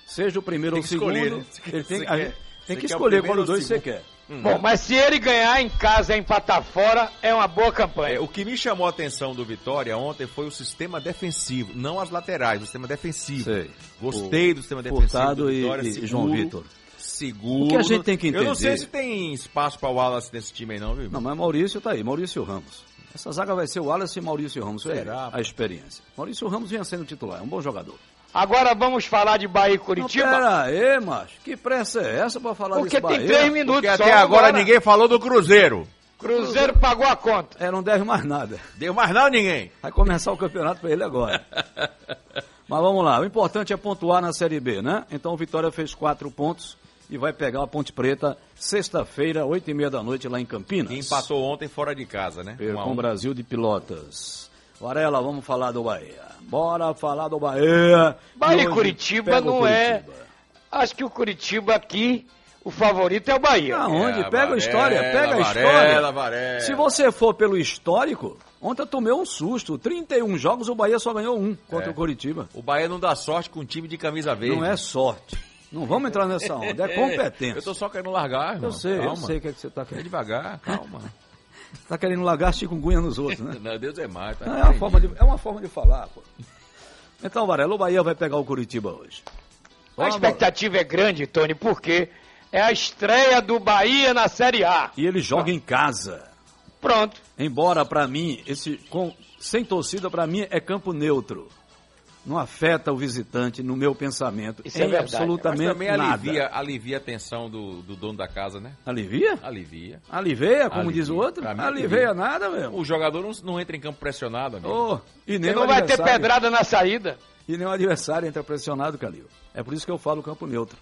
Seja o primeiro ou o que escolher, segundo, né? Ele tem, a tem que escolher qual dos dois você quer. Bom, mas se ele ganhar em casa e empatar fora, é uma boa campanha. É, o que me chamou a atenção do Vitória ontem foi o sistema defensivo, não as laterais, o sistema defensivo. Sei. Gostei O do sistema defensivo Furtado do e- Vitória, e seguro, João Vitor. Seguro. O que a gente tem que Eu não sei entender- se tem espaço para o Wallace nesse time aí não, viu? Não, mas Maurício tá aí, Maurício Ramos. Essa zaga vai ser o Wallace e Maurício Ramos. Será, A experiência. Maurício Ramos vinha sendo titular, é um bom jogador. Agora vamos falar de Bahia e Não, Curitiba? pera aí, macho. Que pressa é essa pra falar Porque desse tem Bahia? três minutos Porque só até agora agora. ninguém falou do Cruzeiro. Cruzeiro pagou a conta. É, não deve mais nada. Deu mais não ninguém. Vai começar o campeonato pra ele agora. Mas vamos lá, o importante é pontuar na Série B, né? Então o Vitória fez quatro pontos e vai pegar a Ponte Preta sexta-feira, oito e meia da noite lá em Campinas. Que empatou ontem fora de casa, né? Um com o. Brasil de Pilotas. Varela, vamos falar do Bahia. Bora falar do Bahia. Bahia e Curitiba não é. Curitiba. Acho que o Curitiba aqui, o favorito é o Bahia. Aonde? É, pega a história, Varela, pega a Varela, história. Varela. Se você for pelo histórico, ontem eu tomei um susto. 31 jogos, o Bahia só ganhou um contra É. o Curitiba. O Bahia não dá sorte com um time de camisa verde. Não é sorte. Não vamos entrar nessa onda, é competência. Eu tô só querendo largar, irmão. Eu sei, eu calma. sei o que, é que você tá É querendo. devagar, calma. Você tá querendo largar chikungunya nos outros, né? Meu Deus é mais, tá? Não, é, uma forma de, é uma forma de falar, pô. Então, Varela, o Bahia vai pegar o Curitiba hoje. A Vamos, expectativa é grande, Tony, porque é a estreia do Bahia na Série A. E ele joga em casa. Pronto. Embora, pra mim, esse com, sem torcida, pra mim, é campo neutro. Não afeta o visitante no meu pensamento. Isso é verdade. Mas absolutamente também nada. alivia, alivia a tensão do, do dono da casa, né? Alivia? Alivia. Aliveia, como Alivia. diz o outro? Aliveia alivia. nada, meu. O jogador não, não entra em campo pressionado, amigo. Oh, e nem não vai ter pedrada na saída. E nem o adversário entra pressionado, Calil. É por isso que eu falo campo neutro.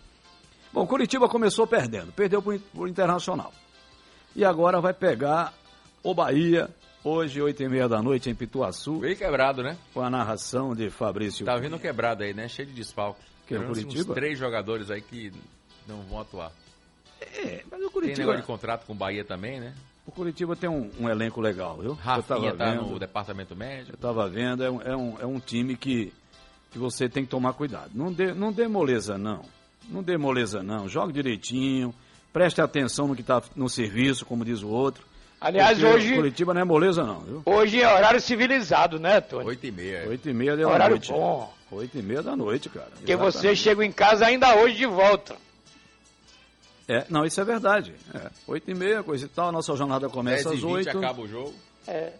Bom, Curitiba começou perdendo. Perdeu por, por Internacional. E agora vai pegar o Bahia, hoje, oito e meia da noite, em Pituaçu, Veio quebrado, né? com a narração de Fabrício Tá vindo quebrado aí, né? Cheio de desfalque. Que é Curitiba? Uns três jogadores aí que não vão atuar. É, mas o Tem Curitiba, negócio de contrato com o Bahia também, né? o Curitiba tem um, um elenco legal, viu? eu Rafinha tá vendo, no departamento médico. eu tava vendo, é um, é um, é um time que, que você tem que tomar cuidado. Não dê, não dê moleza, não. Não dê moleza, não. Jogue direitinho, preste atenção no que está no serviço, como diz o outro. Aliás, Porque hoje- Curitiba não é moleza, não, viu? Hoje é horário civilizado, né, Tony? Oito e meia. Oito e meia da Horário noite. bom. Oito e meia da noite, cara. Porque você Exatamente. chega em casa ainda hoje de volta. É, não, isso é verdade. É. Oito e meia, coisa e tal. A nossa jornada começa 10 e às 20 oito. acaba o jogo. É,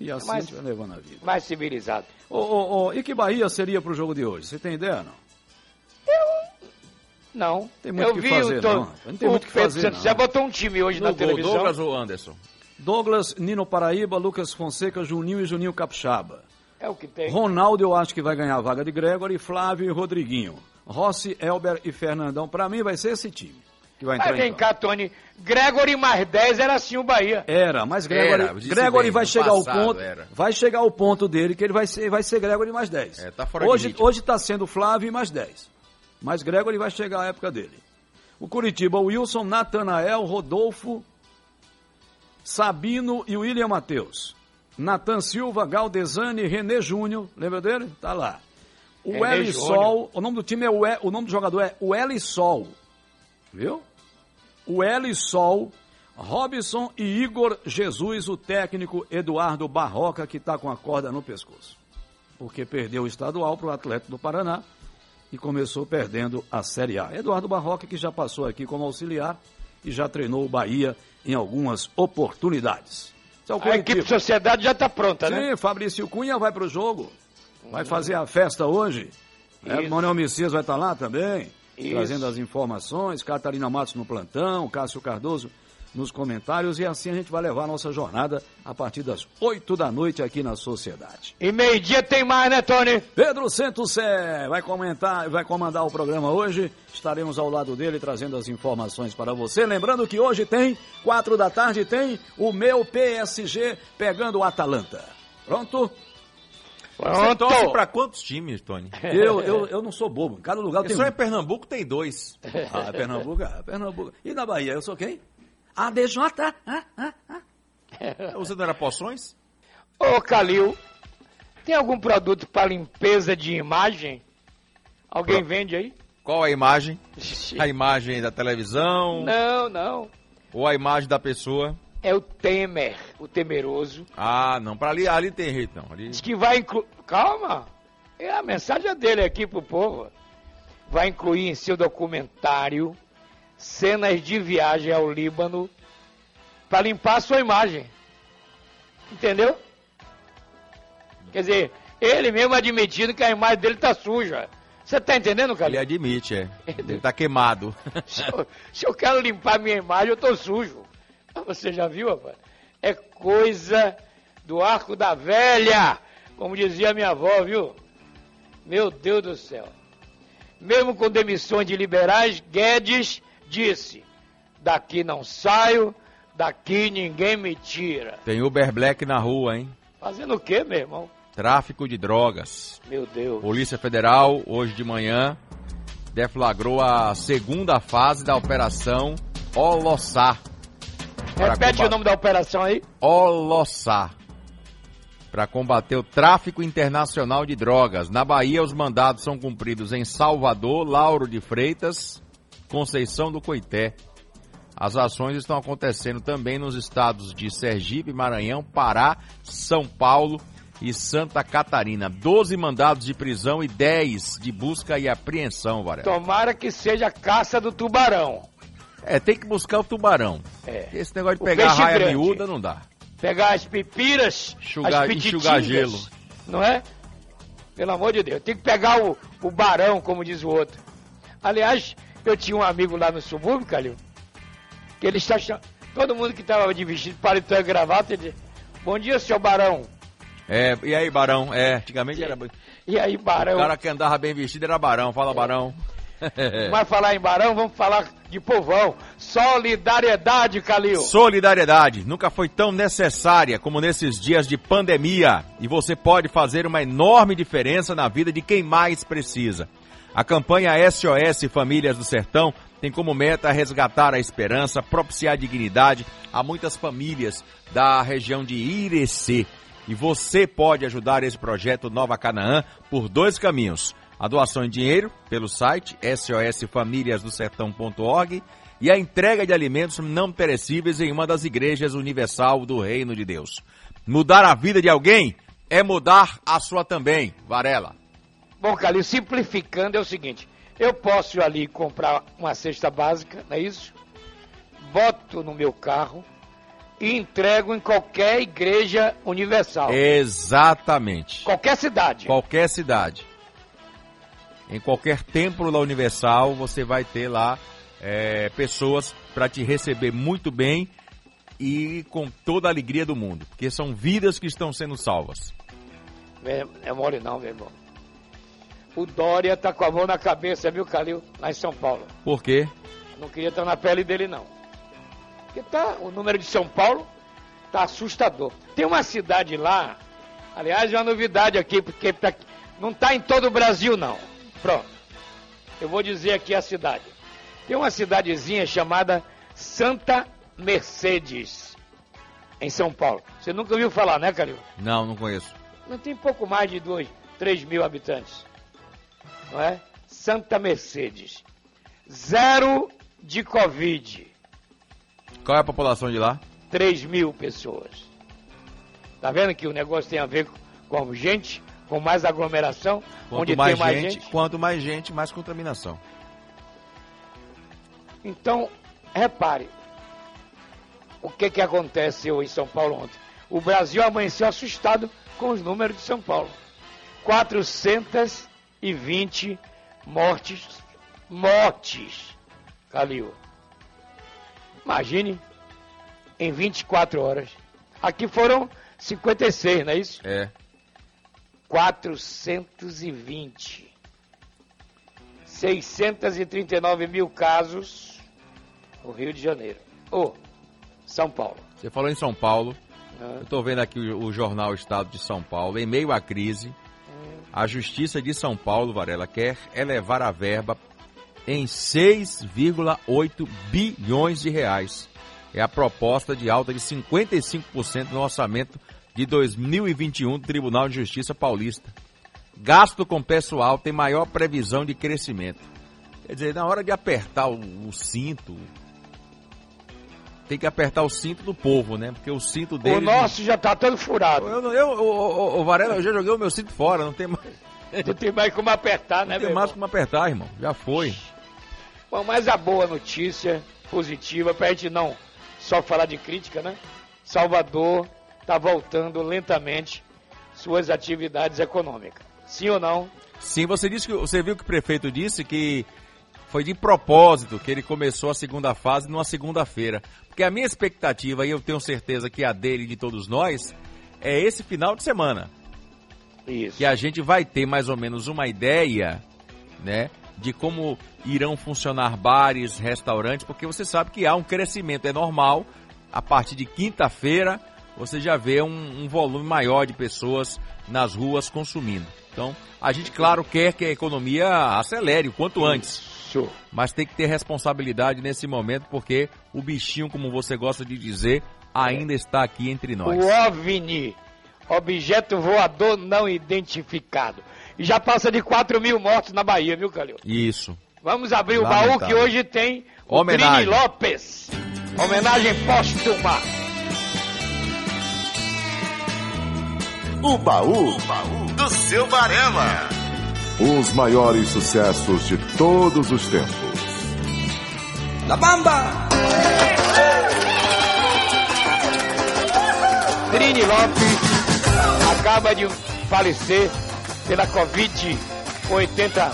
E assim gente vai levando a vida. mais civilizado. Ô, ô, ô, e que Bahia seria pro jogo de hoje? Você tem ideia, não? Não. Tem muito eu que vi fazer, o, não. Não tem o muito que Pedro fazer, Santos não. já botou um time hoje na No gol, televisão. Douglas ou Anderson? Douglas, Nino Paraíba, Lucas Fonseca, Juninho e Juninho Capixaba. É o que tem. Ronaldo eu acho que vai ganhar a vaga de Gregory, Flávio e Rodriguinho. Rossi, Elber e Fernandão. Pra mim vai ser esse time que vai entrar Mas em vem cá, Tony. Gregory mais 10 era assim o Bahia. Era, mas Gregory, Era, Gregory bem, vai chegar ao passado ponto, era. vai chegar ao ponto dele que ele vai ser, vai ser Gregory mais 10. É, tá fora de hoje, hoje tá sendo Flávio mais 10. Mas Gregory vai chegar à época dele. O Curitiba, Wilson, Natanael, Rodolfo, Sabino e William Matheus. Natan Silva, Galdesani, René Júnior, lembra dele? Tá lá. O Elisol, o nome do time é o, E- o nome do jogador é o Elisol. Viu? O Elisol, Robson e Igor Jesus, o técnico Eduardo Barroca, que está com a corda no pescoço. Porque perdeu o estadual para o Atlético do Paraná e começou perdendo a Série A. Eduardo Barroca, que já passou aqui como auxiliar e já treinou o Bahia em algumas oportunidades. É A equipe Sociedade já está pronta, Sim, né? Fabrício Cunha vai para o jogo. Vai fazer a festa hoje. É. Manuel Messias vai estar lá também, Isso. trazendo as informações. Catarina Matos no plantão, Cássio Cardoso nos comentários. E assim a gente vai levar a nossa jornada a partir das 8 da noite aqui na Sociedade. E meio-dia tem mais, né, Tony? Pedro Santos Sé vai comentar, vai comandar o programa hoje. Estaremos ao lado dele trazendo as informações para você. Lembrando que hoje tem, quatro da tarde, tem o meu PSG pegando o Atalanta. Pronto? Você torce Pronto. pra quantos times, Tony? Eu, eu, eu não sou bobo. Em cada lugar tem só um. em Pernambuco tem dois. Ah, Pernambuco, ah, Pernambuco. E na Bahia, eu sou quem? ADJ. Ah, ah, ah. Você não era poções? Ô, Calil, tem algum produto para limpeza de imagem? Alguém vende aí? Qual a imagem? A imagem da televisão Não, não. ou a imagem da pessoa? É o Temer, o temeroso. Ah, não, pra ali, ali tem jeito não. Ali... Diz que vai incluir. Calma! É a mensagem dele aqui pro povo. Vai incluir em seu documentário cenas de viagem ao Líbano para limpar a sua imagem. Entendeu? Quer dizer, Ele mesmo admitindo que a imagem dele tá suja. Você tá entendendo, Ele Calil? admite, é. Ele tá queimado. Se eu, se eu quero limpar minha imagem, eu tô sujo. Você já viu, rapaz? É coisa do arco da velha, como dizia minha avó, viu? Meu Deus do céu. Mesmo com demissões de liberais, Guedes disse: daqui não saio, daqui ninguém me tira. Tem Uber Black na rua, hein? Fazendo o quê, meu irmão? Tráfico de drogas. Meu Deus. Polícia Federal, hoje de manhã, deflagrou a segunda fase da Operação Olossá. Repete o nome da operação aí. Olossá. Para combater o tráfico internacional de drogas. Na Bahia, os mandados são cumpridos em Salvador, Lauro de Freitas, Conceição do Coité. As ações estão acontecendo também nos estados de Sergipe, Maranhão, Pará, São Paulo e Santa Catarina. 12 mandados de prisão e 10 de busca e apreensão, Varela. Tomara que seja a caça do tubarão. É, tem que buscar o tubarão. É. Esse negócio de O pegar peixe raia grande. miúda não dá. Pegar as pipiras, Enxugar- as enxugar gelo. Não é? Pelo amor de Deus. Tem que pegar o, o barão, como diz o outro. Aliás, eu tinha um amigo lá no subúrbio, Calil, que ele está chamando. Todo mundo que estava de vestido, paletó e gravata, ele dizia, bom dia, seu barão. É, e aí, Barão? É, antigamente era. E aí, barão? O cara que andava bem vestido era Barão. Fala, Barão. Não vai falar em barão, vamos falar de povão. Solidariedade, Calil. Solidariedade nunca foi tão necessária como nesses dias de pandemia e você pode fazer uma enorme diferença na vida de quem mais precisa. A campanha SOS Famílias do Sertão tem como meta resgatar a esperança, propiciar dignidade a muitas famílias da região de Irecê. E você pode ajudar esse projeto Nova Canaã por dois caminhos. A doação em dinheiro pelo site sosfamiliasdosertão.org e a entrega de alimentos não perecíveis em uma das igrejas universal do Reino de Deus. Mudar a vida de alguém é mudar a sua também, Varela. Bom, Calil, simplificando é o seguinte: eu posso ir ali comprar uma cesta básica, não é isso? Boto no meu carro e entrego em qualquer igreja universal. Exatamente. Qualquer cidade. Qualquer cidade. Em qualquer templo da Universal, você vai ter lá é, pessoas para te receber muito bem e com toda a alegria do mundo, porque são vidas que estão sendo salvas. É, é mole não, meu irmão. O Dória tá com a mão na cabeça, viu, Calil? Lá em São Paulo. Por quê? Não queria estar na pele dele, não. Porque tá, o número de São Paulo tá assustador. Tem uma cidade lá, aliás, é uma novidade aqui, porque tá- não tá em todo o Brasil, não. Pronto. Eu vou dizer aqui a cidade. Tem uma cidadezinha chamada Santa Mercedes, em São Paulo. Você nunca ouviu falar, né, Calil? Não, não conheço. Não tem pouco mais de 2, 3 mil habitantes. Não é? Santa Mercedes. Zero de Covid. Qual é a população de lá? 3 mil pessoas. Tá vendo que o negócio tem a ver com gente, com mais aglomeração, Quanto onde mais tem mais gente, gente. quanto mais gente, mais contaminação. Então, repare, o que que aconteceu em São Paulo ontem? O Brasil amanheceu assustado com os números de São Paulo. 420 mortes, mortes, Calil. Imagine, em 24 horas. Aqui foram 56, não é isso? É. 420. 639 mil casos no Rio de Janeiro. Ô, São Paulo. Você falou em São Paulo. Ah. Eu estou vendo aqui o, o jornal Estado de São Paulo. Em meio à crise, a Justiça de São Paulo, Varela, quer elevar a verba em 6,8 bilhões de reais. É a proposta de alta de 55% no orçamento de 2021 do Tribunal de Justiça Paulista. Gasto com pessoal tem maior previsão de crescimento. Quer dizer, na hora de apertar o, cinto, tem que apertar o cinto do povo, né? Porque o cinto dele. O nosso já tá todo furado. Eu, não- eu, o, o, Varela, eu já joguei o meu cinto fora, não tem mais. Não tem mais como apertar, né, Não tem mais irmão? como apertar, irmão. Já foi. Bom, mas a boa notícia, positiva, pra gente não só falar de crítica, né? Salvador tá voltando lentamente suas atividades econômicas. Sim ou não? Sim, você disse que você viu que o prefeito disse que foi de propósito que ele começou a segunda fase numa segunda-feira. Porque a minha expectativa, e eu tenho certeza que a dele e de todos nós, é esse final de semana. Isso. Que a gente vai ter mais ou menos uma ideia, né? De como irão funcionar bares, restaurantes, porque você sabe que há um crescimento, é normal. A partir de quinta-feira, você já vê um, um volume maior de pessoas nas ruas consumindo. Então, a gente, claro, quer que a economia acelere o quanto antes. Mas tem que ter responsabilidade nesse momento, porque o bichinho, como você gosta de dizer, ainda está aqui entre nós. O OVNI, objeto voador não identificado. E já passa de 4 mil mortos na Bahia, viu, Calil? Isso. Vamos abrir o baú Lamentável. que hoje tem o Homenagem. Trini Lopes. Homenagem póstuma. O baú, do seu Varela. Os maiores sucessos de todos os tempos. La Bamba! Trini Lopes acaba de falecer pela Covid com 80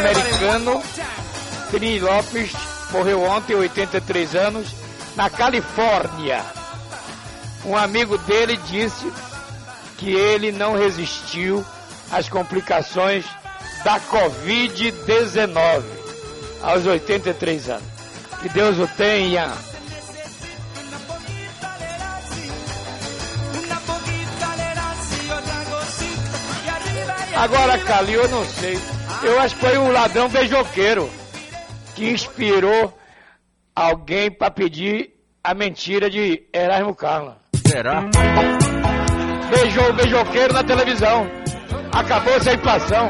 americano. Trini Lopes morreu ontem, 83 anos, na Califórnia. Um amigo dele disse que ele não resistiu às complicações da Covid-19 aos 83 anos. Que Deus o tenha. Agora, Calil, eu não sei. Eu acho que foi um ladrão beijoqueiro que inspirou alguém para pedir a mentira de Erasmo Carla. Será? Beijou o beijoqueiro na televisão. Acabou essa inflação.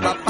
Vi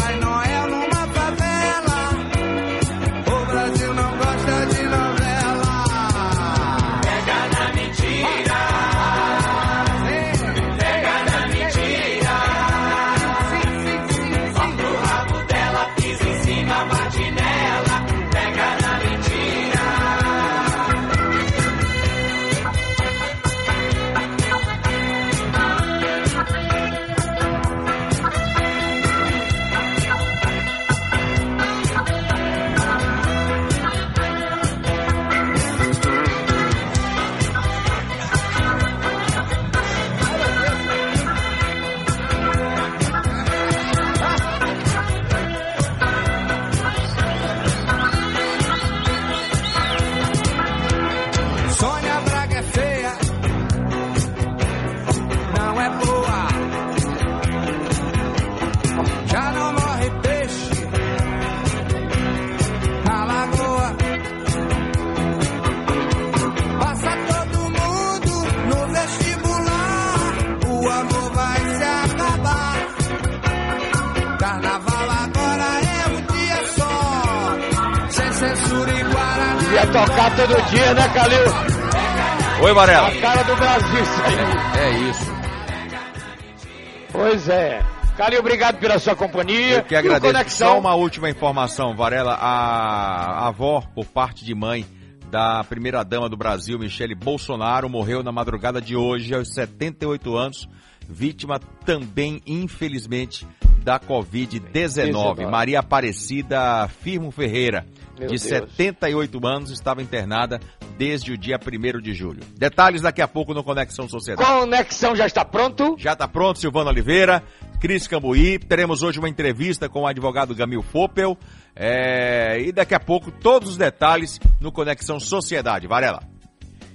obrigado pela sua companhia. Eu que E o agradeço. Conexão. Só uma última informação, Varela. A avó, por parte de mãe da primeira-dama do Brasil, Michele Bolsonaro, morreu na madrugada de hoje, aos 78 anos, vítima também, infelizmente, da Covid-19. 19. Maria Aparecida Firmo Ferreira, Meu de Deus. 78 anos, estava internada desde o dia 1 de julho. Detalhes daqui a pouco no Conexão Sociedade. Conexão já está pronto? Já está pronto, Silvano Oliveira, Cris Cambuí. Teremos hoje uma entrevista com o advogado Gamil Foppel. É, e daqui a pouco todos os detalhes no Conexão Sociedade. Varela.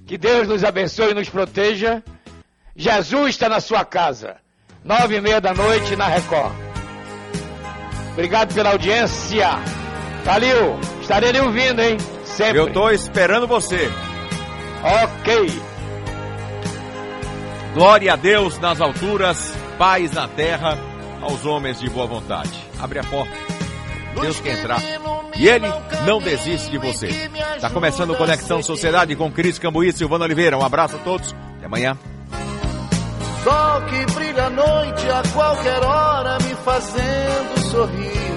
Que Deus nos abençoe e nos proteja. Jesus está na sua casa. Nove e meia da noite na Record. Obrigado pela audiência. Calil, estarei lhe ouvindo, hein? Sempre. Eu tô esperando você. Ok. Glória a Deus nas alturas, paz na terra, aos homens de boa vontade. Abre a porta. Deus quer entrar. E ele não desiste de você. Tá começando o Conexão Sociedade com Cris Cambuí e Silvano Oliveira. Um abraço a todos. Até amanhã. Sol que brilha à noite a qualquer hora me fazendo sorrir.